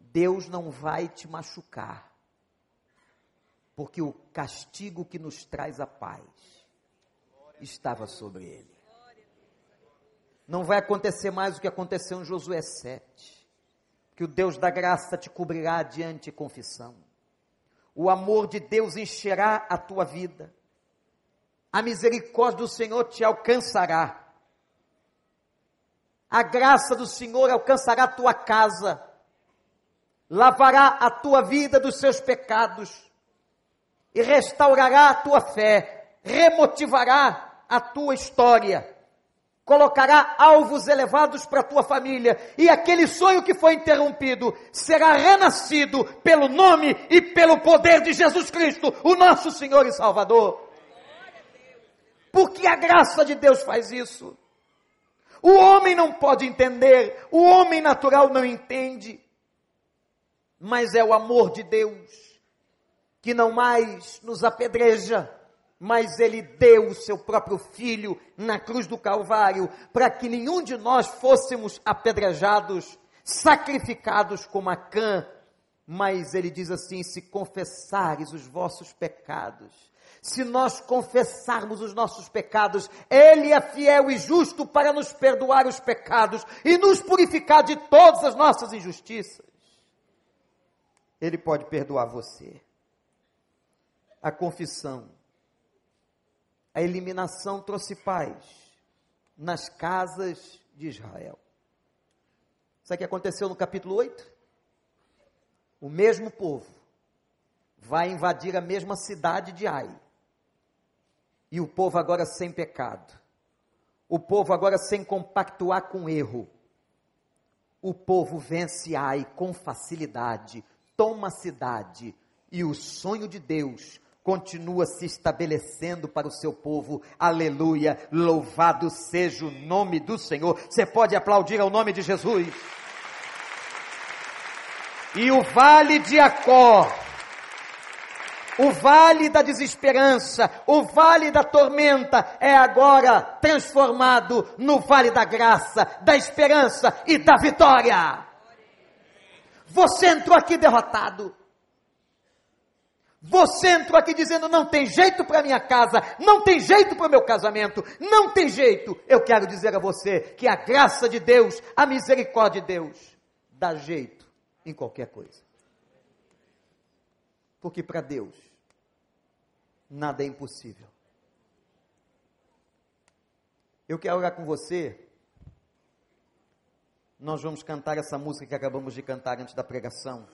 S1: Deus não vai te machucar. Porque o castigo que nos traz a paz estava sobre ele. Não vai acontecer mais o que aconteceu em Josué 7. Que o Deus da graça te cobrirá diante confissão. O amor de Deus encherá a tua vida a misericórdia do Senhor te alcançará. A graça do Senhor alcançará a tua casa, lavará a tua vida dos seus pecados. E restaurará a tua fé, remotivará a tua história, colocará alvos elevados para a tua família. E aquele sonho que foi interrompido será renascido pelo nome e pelo poder de Jesus Cristo, o nosso Senhor e Salvador. Porque a graça de Deus faz isso. O homem não pode entender, o homem natural não entende. Mas é o amor de Deus que não mais nos apedreja, mas ele deu o seu próprio filho na cruz do Calvário para que nenhum de nós fôssemos apedrejados, sacrificados como a cã. Mas ele diz assim: se confessares os vossos pecados, se nós confessarmos os nossos pecados, Ele é fiel e justo para nos perdoar os pecados e nos purificar de todas as nossas injustiças. Ele pode perdoar você. A confissão, a eliminação trouxe paz nas casas de Israel. Sabe o que aconteceu no capítulo 8? O mesmo povo vai invadir a mesma cidade de Ai. E o povo agora sem pecado. O povo agora sem compactuar com erro. O povo vence Ai com facilidade, toma a cidade e o sonho de Deus continua se estabelecendo para o seu povo. Aleluia! Louvado seja o nome do Senhor. Você pode aplaudir ao nome de Jesus. E o vale de Acó, o vale da desesperança, o vale da tormenta é agora transformado no vale da graça, da esperança e da vitória. Você entrou aqui derrotado. Você entrou aqui dizendo: não tem jeito para minha casa, não tem jeito para o meu casamento, não tem jeito. Eu quero dizer a você que a graça de Deus, a misericórdia de Deus, dá jeito em qualquer coisa. Porque para Deus, nada é impossível. Eu quero orar com você. Nós vamos cantar essa música que acabamos de cantar antes da pregação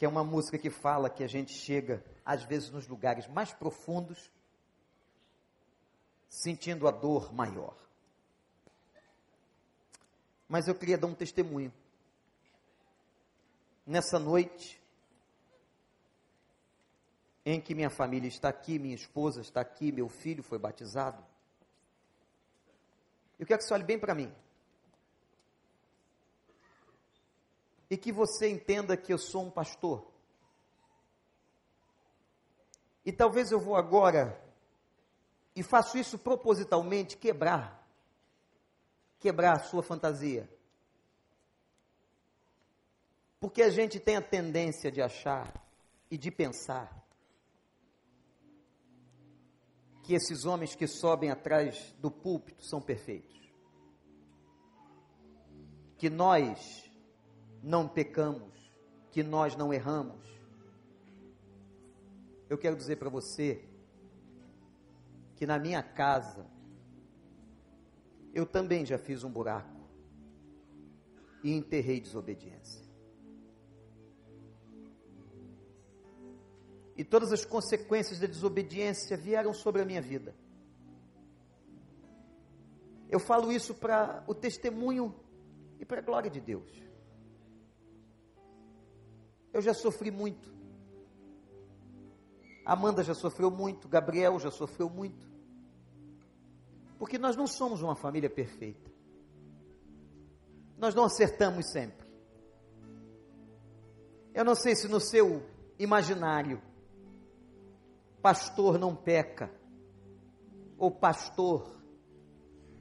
S1: que é uma música que fala que a gente chega, às vezes, nos lugares mais profundos, sentindo a dor maior. Mas eu queria dar um testemunho. Nessa noite, em que minha família está aqui, minha esposa está aqui, meu filho foi batizado, eu quero que você olhe bem para mim. e que você entenda que eu sou um pastor. E talvez eu vou agora, e faço isso propositalmente, quebrar, quebrar a sua fantasia. Porque a gente tem a tendência de achar e de pensar que esses homens que sobem atrás do púlpito são perfeitos. Que nós não pecamos, que nós não erramos. Eu quero dizer para você que na minha casa eu também já fiz um buraco e enterrei desobediência. E todas as consequências da desobediência vieram sobre a minha vida. Eu falo isso para o testemunho e para a glória de Deus. Eu já sofri muito. Amanda já sofreu muito, Gabriel já sofreu muito. Porque nós não somos uma família perfeita. Nós não acertamos sempre. Eu não sei se no seu imaginário, pastor não peca, ou pastor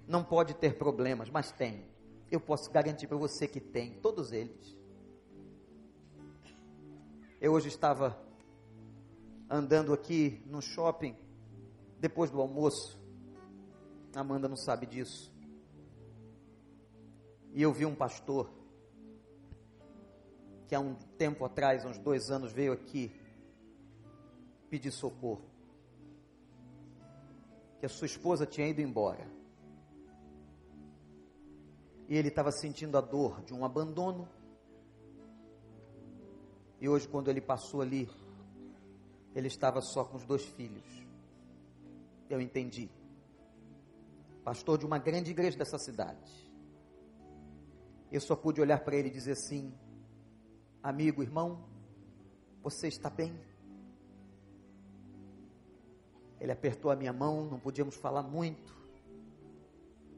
S1: não pode ter problemas, mas tem. Eu posso garantir para você que tem, todos eles. Eu hoje estava andando aqui no shopping, depois do almoço. Amanda não sabe disso. E eu vi um pastor que há um tempo atrás, uns dois anos, veio aqui pedir socorro. Que a sua esposa tinha ido embora. E ele estava sentindo a dor de um abandono e hoje, quando ele passou ali, ele estava só com os dois filhos. Eu entendi. Pastor de uma grande igreja dessa cidade. Eu só pude olhar para ele e dizer assim: Amigo, irmão, você está bem? Ele apertou a minha mão, não podíamos falar muito.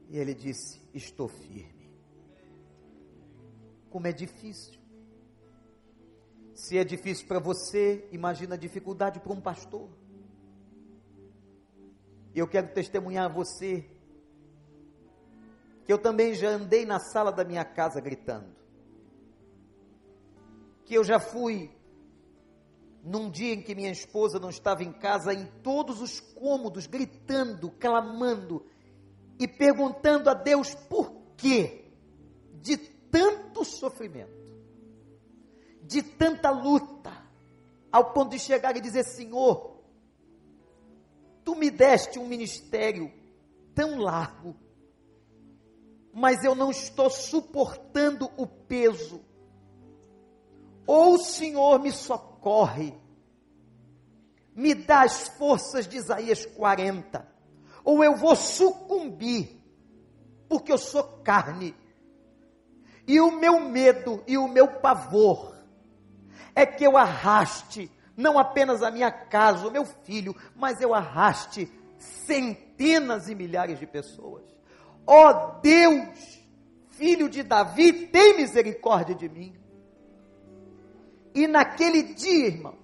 S1: E ele disse: Estou firme. Como é difícil. Se é difícil para você, imagina a dificuldade para um pastor. E eu quero testemunhar a você que eu também já andei na sala da minha casa gritando. Que eu já fui num dia em que minha esposa não estava em casa, em todos os cômodos, gritando, clamando e perguntando a Deus por quê de tanto sofrimento de tanta luta, ao ponto de chegar e dizer: Senhor, tu me deste um ministério tão largo, mas eu não estou suportando o peso. ou o Senhor me socorre, me dá as forças de Isaías 40, ou eu vou sucumbir, porque eu sou carne. E o meu medo e o meu pavor é que eu arraste não apenas a minha casa, o meu filho, mas eu arraste centenas e milhares de pessoas. Ó oh Deus, filho de Davi, tem misericórdia de mim. E naquele dia, irmãos,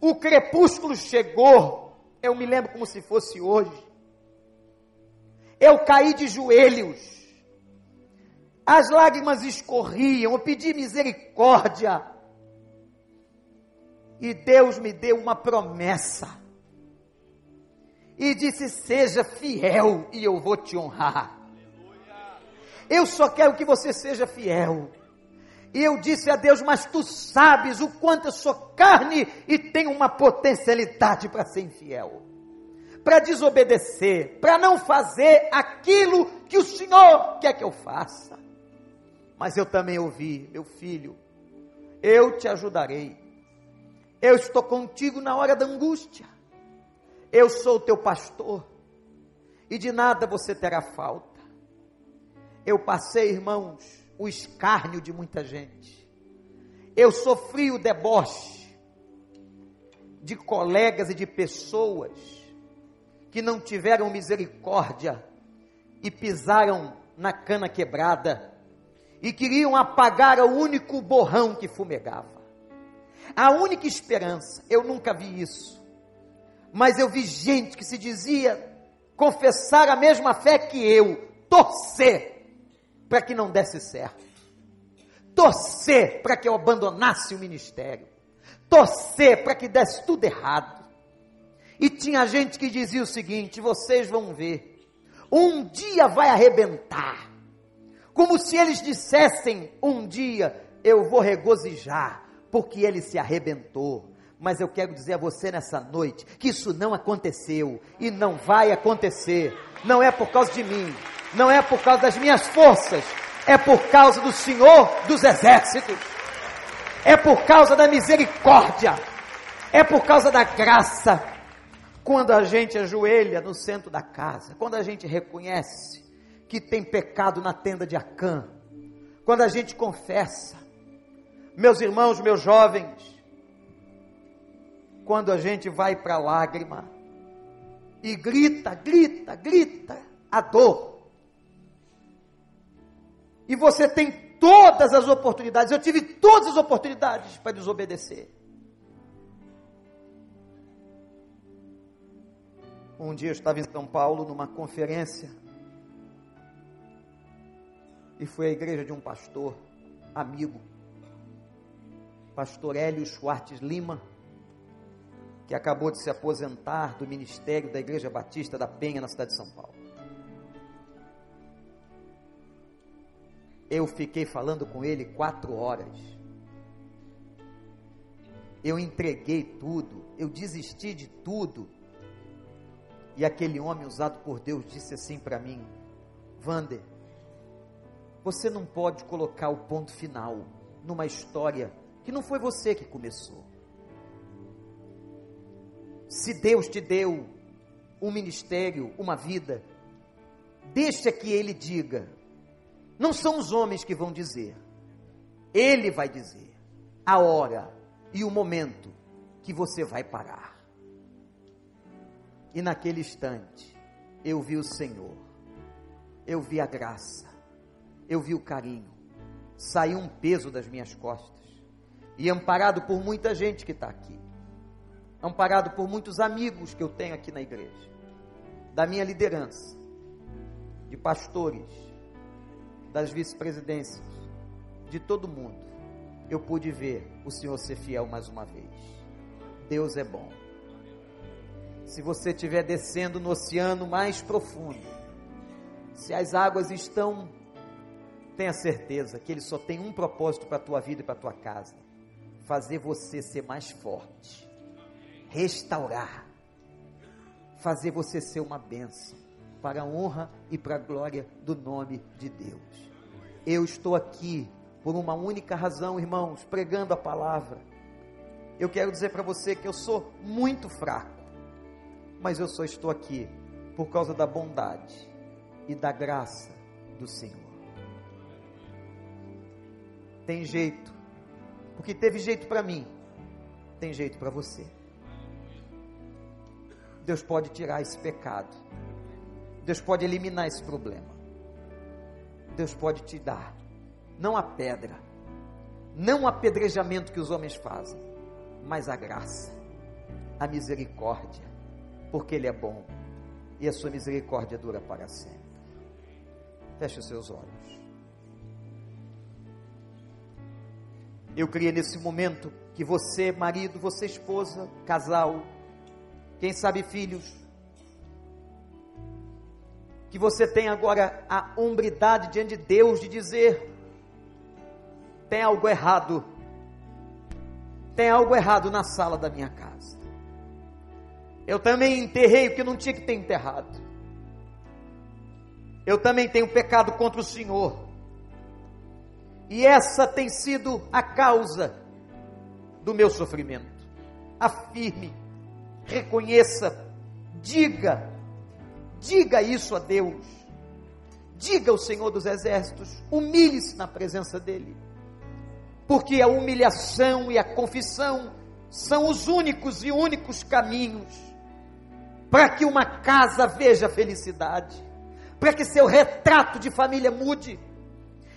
S1: o crepúsculo chegou, eu me lembro como se fosse hoje. Eu caí de joelhos, as lágrimas escorriam, eu pedi misericórdia. E Deus me deu uma promessa. E disse: Seja fiel e eu vou te honrar. Eu só quero que você seja fiel. E eu disse a Deus: Mas tu sabes o quanto eu sou carne e tenho uma potencialidade para ser infiel, para desobedecer, para não fazer aquilo que o Senhor quer que eu faça. Mas eu também ouvi, meu filho, eu te ajudarei. Eu estou contigo na hora da angústia. Eu sou o teu pastor. E de nada você terá falta. Eu passei, irmãos, o escárnio de muita gente. Eu sofri o deboche de colegas e de pessoas que não tiveram misericórdia e pisaram na cana quebrada e queriam apagar o único borrão que fumegava. A única esperança, eu nunca vi isso, mas eu vi gente que se dizia confessar a mesma fé que eu, torcer para que não desse certo, torcer para que eu abandonasse o ministério, torcer para que desse tudo errado. E tinha gente que dizia o seguinte: vocês vão ver, um dia vai arrebentar, como se eles dissessem: um dia eu vou regozijar, porque ele se arrebentou. Mas eu quero dizer a você nessa noite que isso não aconteceu e não vai acontecer. Não é por causa de mim, não é por causa das minhas forças, é por causa do Senhor dos exércitos, é por causa da misericórdia, é por causa da graça. Quando a gente ajoelha no centro da casa, quando a gente reconhece que tem pecado na tenda de Acã, quando a gente confessa, meus irmãos, meus jovens, quando a gente vai para a lágrima e grita, grita, grita a dor, e você tem todas as oportunidades, eu tive todas as oportunidades para desobedecer. Um dia eu estava em São Paulo numa conferência e fui à igreja de um pastor, amigo, pastor Hélio Schwartz Lima, que acabou de se aposentar do ministério da Igreja Batista da Penha, na cidade de São Paulo. Eu fiquei falando com ele quatro horas. Eu entreguei tudo, eu desisti de tudo. E aquele homem usado por Deus disse assim para mim: Vander, você não pode colocar o ponto final numa história que não foi você que começou. Se Deus te deu um ministério, uma vida, deixa que Ele diga. Não são os homens que vão dizer, Ele vai dizer a hora e o momento que você vai parar. E naquele instante, eu vi o Senhor, eu vi a graça, eu vi o carinho, saiu um peso das minhas costas. E amparado por muita gente que está aqui, amparado por muitos amigos que eu tenho aqui na igreja, da minha liderança, de pastores, das vice-presidências, de todo mundo, eu pude ver o Senhor ser fiel mais uma vez. Deus é bom. Se você estiver descendo no oceano mais profundo, se as águas estão, tenha certeza que Ele só tem um propósito para a tua vida e para a tua casa fazer você ser mais forte, restaurar, fazer você ser uma bênção, para a honra e para a glória do nome de Deus. Eu estou aqui por uma única razão, irmãos, pregando a palavra. Eu quero dizer para você que eu sou muito fraco, mas eu só estou aqui por causa da bondade e da graça do Senhor. Tem jeito, porque teve jeito para mim, tem jeito para você. Deus pode tirar esse pecado, Deus pode eliminar esse problema, Deus pode te dar, não a pedra, não o apedrejamento que os homens fazem, mas a graça, a misericórdia, porque Ele é bom e a sua misericórdia dura para sempre. Feche os seus olhos. Eu queria nesse momento que você, marido, você, esposa, casal, quem sabe filhos, que você tenha agora a hombridade diante de Deus de dizer: tem algo errado, tem algo errado na sala da minha casa. Eu também enterrei o que não tinha que ter enterrado. Eu também tenho pecado contra o Senhor. E essa tem sido a causa do meu sofrimento. Afirme, reconheça, diga, diga isso a Deus. Diga ao Senhor dos Exércitos, humilhe-se na presença dEle. Porque a humilhação e a confissão são os únicos e únicos caminhos para que uma casa veja felicidade, para que seu retrato de família mude,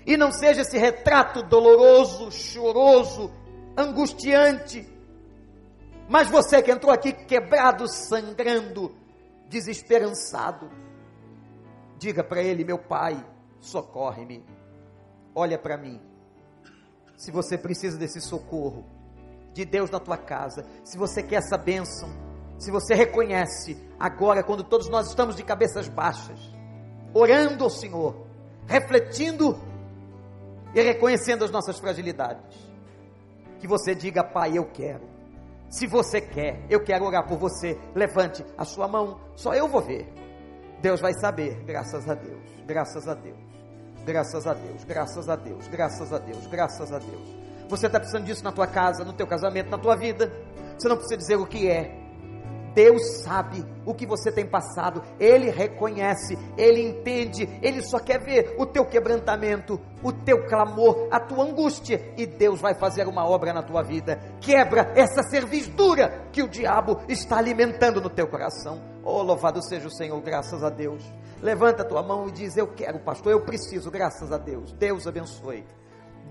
S1: e não seja esse retrato doloroso, choroso, angustiante. Mas você que entrou aqui quebrado, sangrando, desesperançado, diga para ele: meu pai, socorre-me, olha para mim. Se você precisa desse socorro de Deus na tua casa, se você quer essa bênção, se você reconhece agora, quando todos nós estamos de cabeças baixas, orando ao Senhor, refletindo e reconhecendo as nossas fragilidades, que você diga, Pai, eu quero. Se você quer, eu quero orar por você. Levante a sua mão, só eu vou ver. Deus vai saber, graças a Deus, graças a Deus, graças a Deus, graças a Deus, graças a Deus, graças a Deus. Você está precisando disso na tua casa, no teu casamento, na tua vida. Você não precisa dizer o que é, Deus sabe o que você tem passado, Ele reconhece, Ele entende, Ele só quer ver o teu quebrantamento, o teu clamor, a tua angústia, e Deus vai fazer uma obra na tua vida. Quebra essa servidura que o diabo está alimentando no teu coração. Oh, louvado seja o Senhor, graças a Deus. Levanta a tua mão e diz: Eu quero, pastor, eu preciso, graças a Deus. Deus abençoe.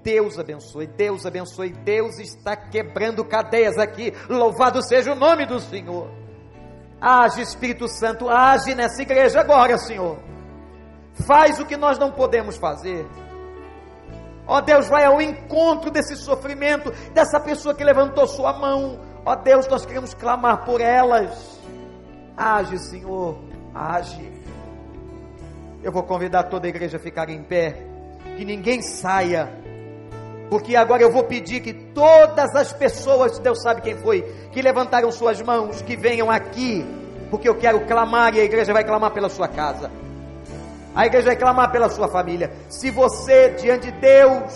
S1: Deus abençoe, Deus abençoe, Deus está quebrando cadeias aqui. Louvado seja o nome do Senhor. Age, Espírito Santo, age nessa igreja agora, Senhor. Faz o que nós não podemos fazer. Ó Deus, vai ao encontro desse sofrimento, dessa pessoa que levantou sua mão. Ó Deus, nós queremos clamar por elas. Age, Senhor, age. Eu vou convidar toda a igreja a ficar em pé, que ninguém saia, porque agora eu vou pedir que todas as pessoas, Deus sabe quem foi, que levantaram suas mãos, que venham aqui, porque eu quero clamar e a igreja vai clamar pela sua casa. A igreja vai clamar pela sua família. Se você, diante de Deus,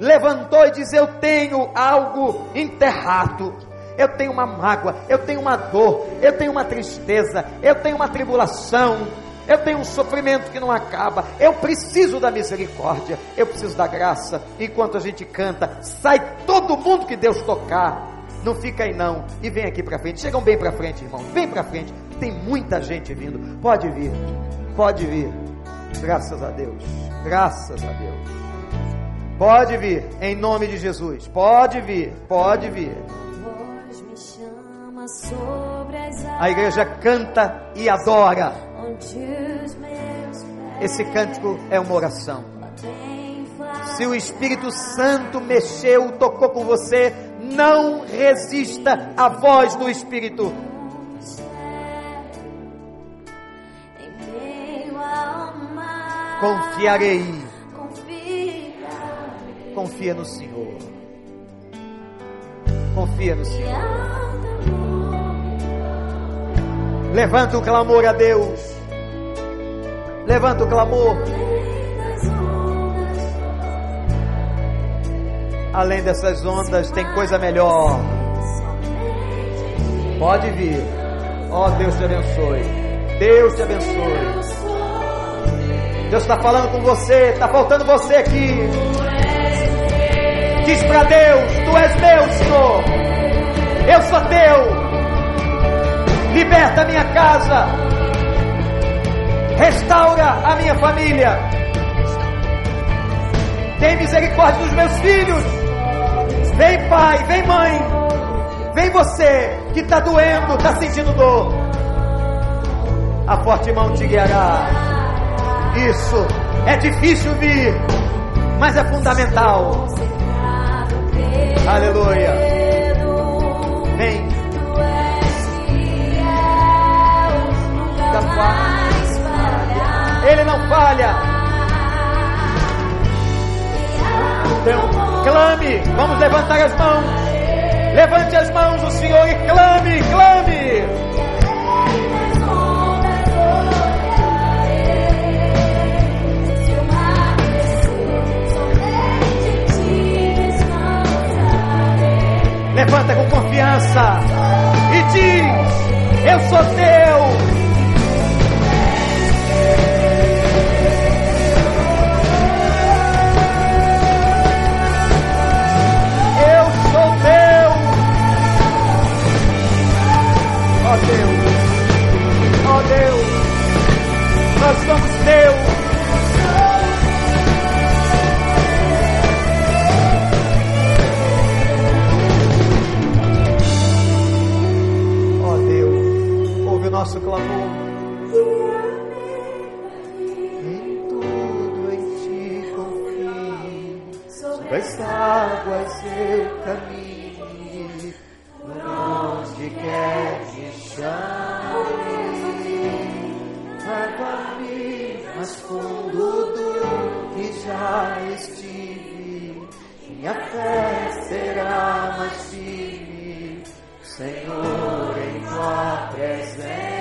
S1: levantou e diz: Eu tenho algo enterrado, eu tenho uma mágoa, eu tenho uma dor, eu tenho uma tristeza, eu tenho uma tribulação, eu tenho um sofrimento que não acaba, eu preciso da misericórdia, eu preciso da graça. Enquanto a gente canta, sai todo mundo que Deus tocar. Não fica aí não. E vem aqui para frente. Chegam bem para frente, irmão. Vem para frente. Tem muita gente vindo. Pode vir. Pode vir. Graças a Deus. Graças a Deus. Pode vir. Em nome de Jesus. Pode vir. Pode vir. A igreja canta e adora. Esse cântico é uma oração. Se o Espírito Santo mexeu, tocou com você, não resista à voz do Espírito. Confiarei. Confia no Senhor. Confia no Senhor. Levanta o clamor a Deus. Levanta o clamor. Além dessas ondas, tem coisa melhor. Pode vir. Ó oh, Deus te abençoe. Deus te abençoe. Deus está falando com você, está faltando você aqui. Diz para Deus: Tu és meu, Senhor. Eu sou teu. Liberta minha casa. Restaura a minha família. Tem misericórdia dos meus filhos. Vem, pai, vem, mãe. Vem você que está doendo, está sentindo dor. A forte mão te guiará. Isso é difícil vir, mas é fundamental. Aleluia. Vem. Ele não falha. Então, clame. Vamos levantar as mãos. Levante as mãos o Senhor e clame, clame. Levanta com confiança e diz: Eu sou teu. Ó Deus, ó Deus, nós somos teus. nosso clamor. Em tudo em ti confio, sobre as águas eu mais fundo do que já estive, minha fé será mais firme, Senhor, em tua presença.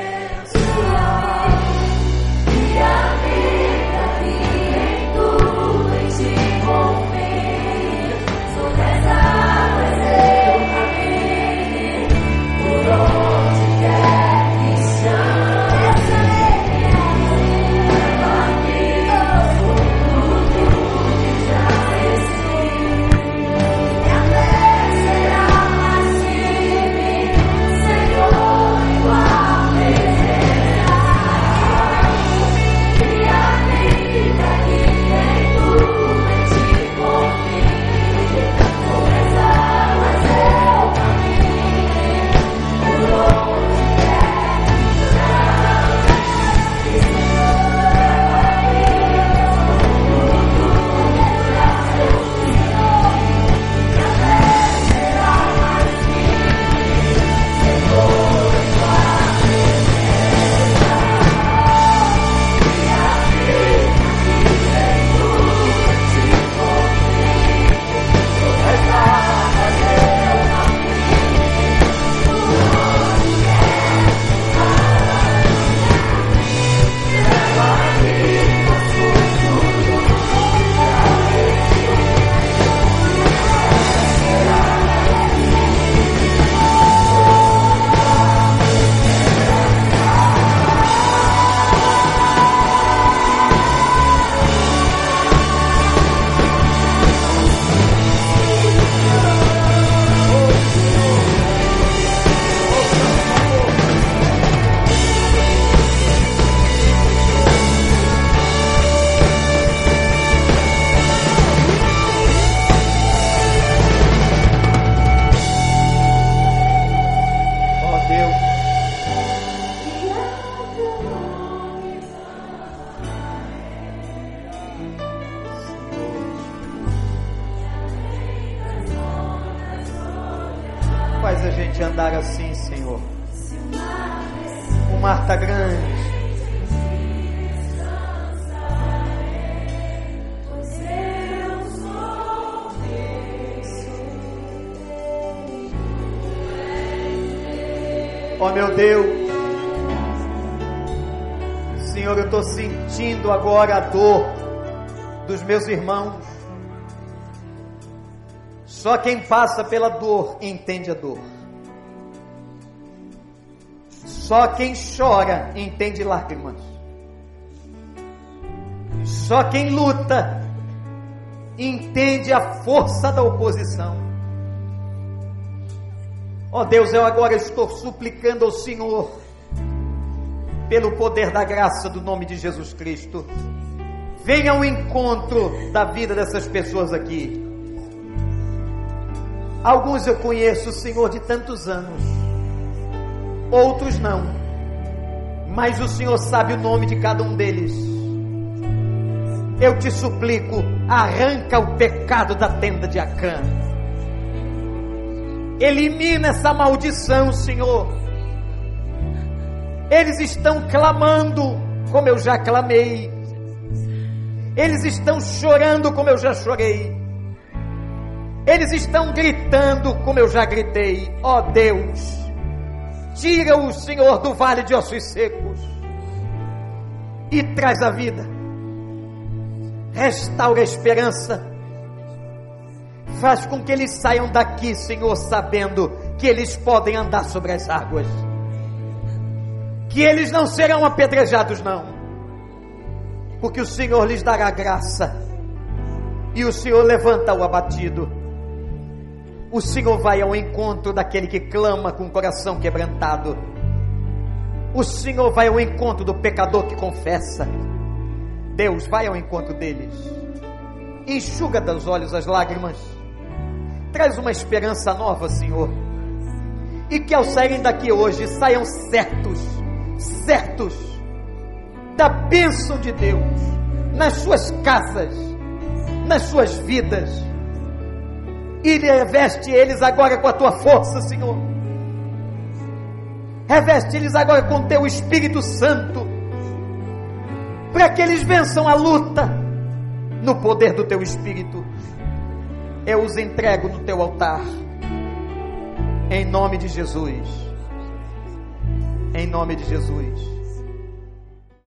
S1: Agora a dor dos meus irmãos. Só quem passa pela dor entende a dor. Só quem chora entende lágrimas. Só quem luta entende a força da oposição. Ó oh Deus, eu agora estou suplicando ao Senhor, pelo poder da graça do nome de Jesus Cristo, venha ao encontro da vida dessas pessoas aqui. Alguns eu conheço, Senhor, de tantos anos, outros não, mas o Senhor sabe o nome de cada um deles. Eu te suplico, arranca o pecado da tenda de Acã Elimina essa maldição, Senhor. Eles estão clamando, como eu já clamei. Eles estão chorando, como eu já chorei. Eles estão gritando, como eu já gritei. Ó oh Deus, tira o Senhor do vale de ossos secos e traz a vida. Restaura a esperança Faz com que eles saiam daqui, Senhor, sabendo que eles podem andar sobre as águas. Que eles não serão apedrejados, não. Porque o Senhor lhes dará graça. E o Senhor levanta o abatido. O Senhor vai ao encontro daquele que clama com o coração quebrantado. O Senhor vai ao encontro do pecador que confessa. Deus vai ao encontro deles. Enxuga dos olhos as lágrimas Traz uma esperança nova, Senhor. E que ao saírem daqui hoje saiam certos, certos da bênção de Deus nas suas casas, nas suas vidas. E reveste eles agora com a tua força, Senhor. Reveste eles agora com teu Espírito Santo, para que eles vençam a luta no poder do teu Espírito eu os entrego no teu altar. Em nome de Jesus. Em nome de Jesus.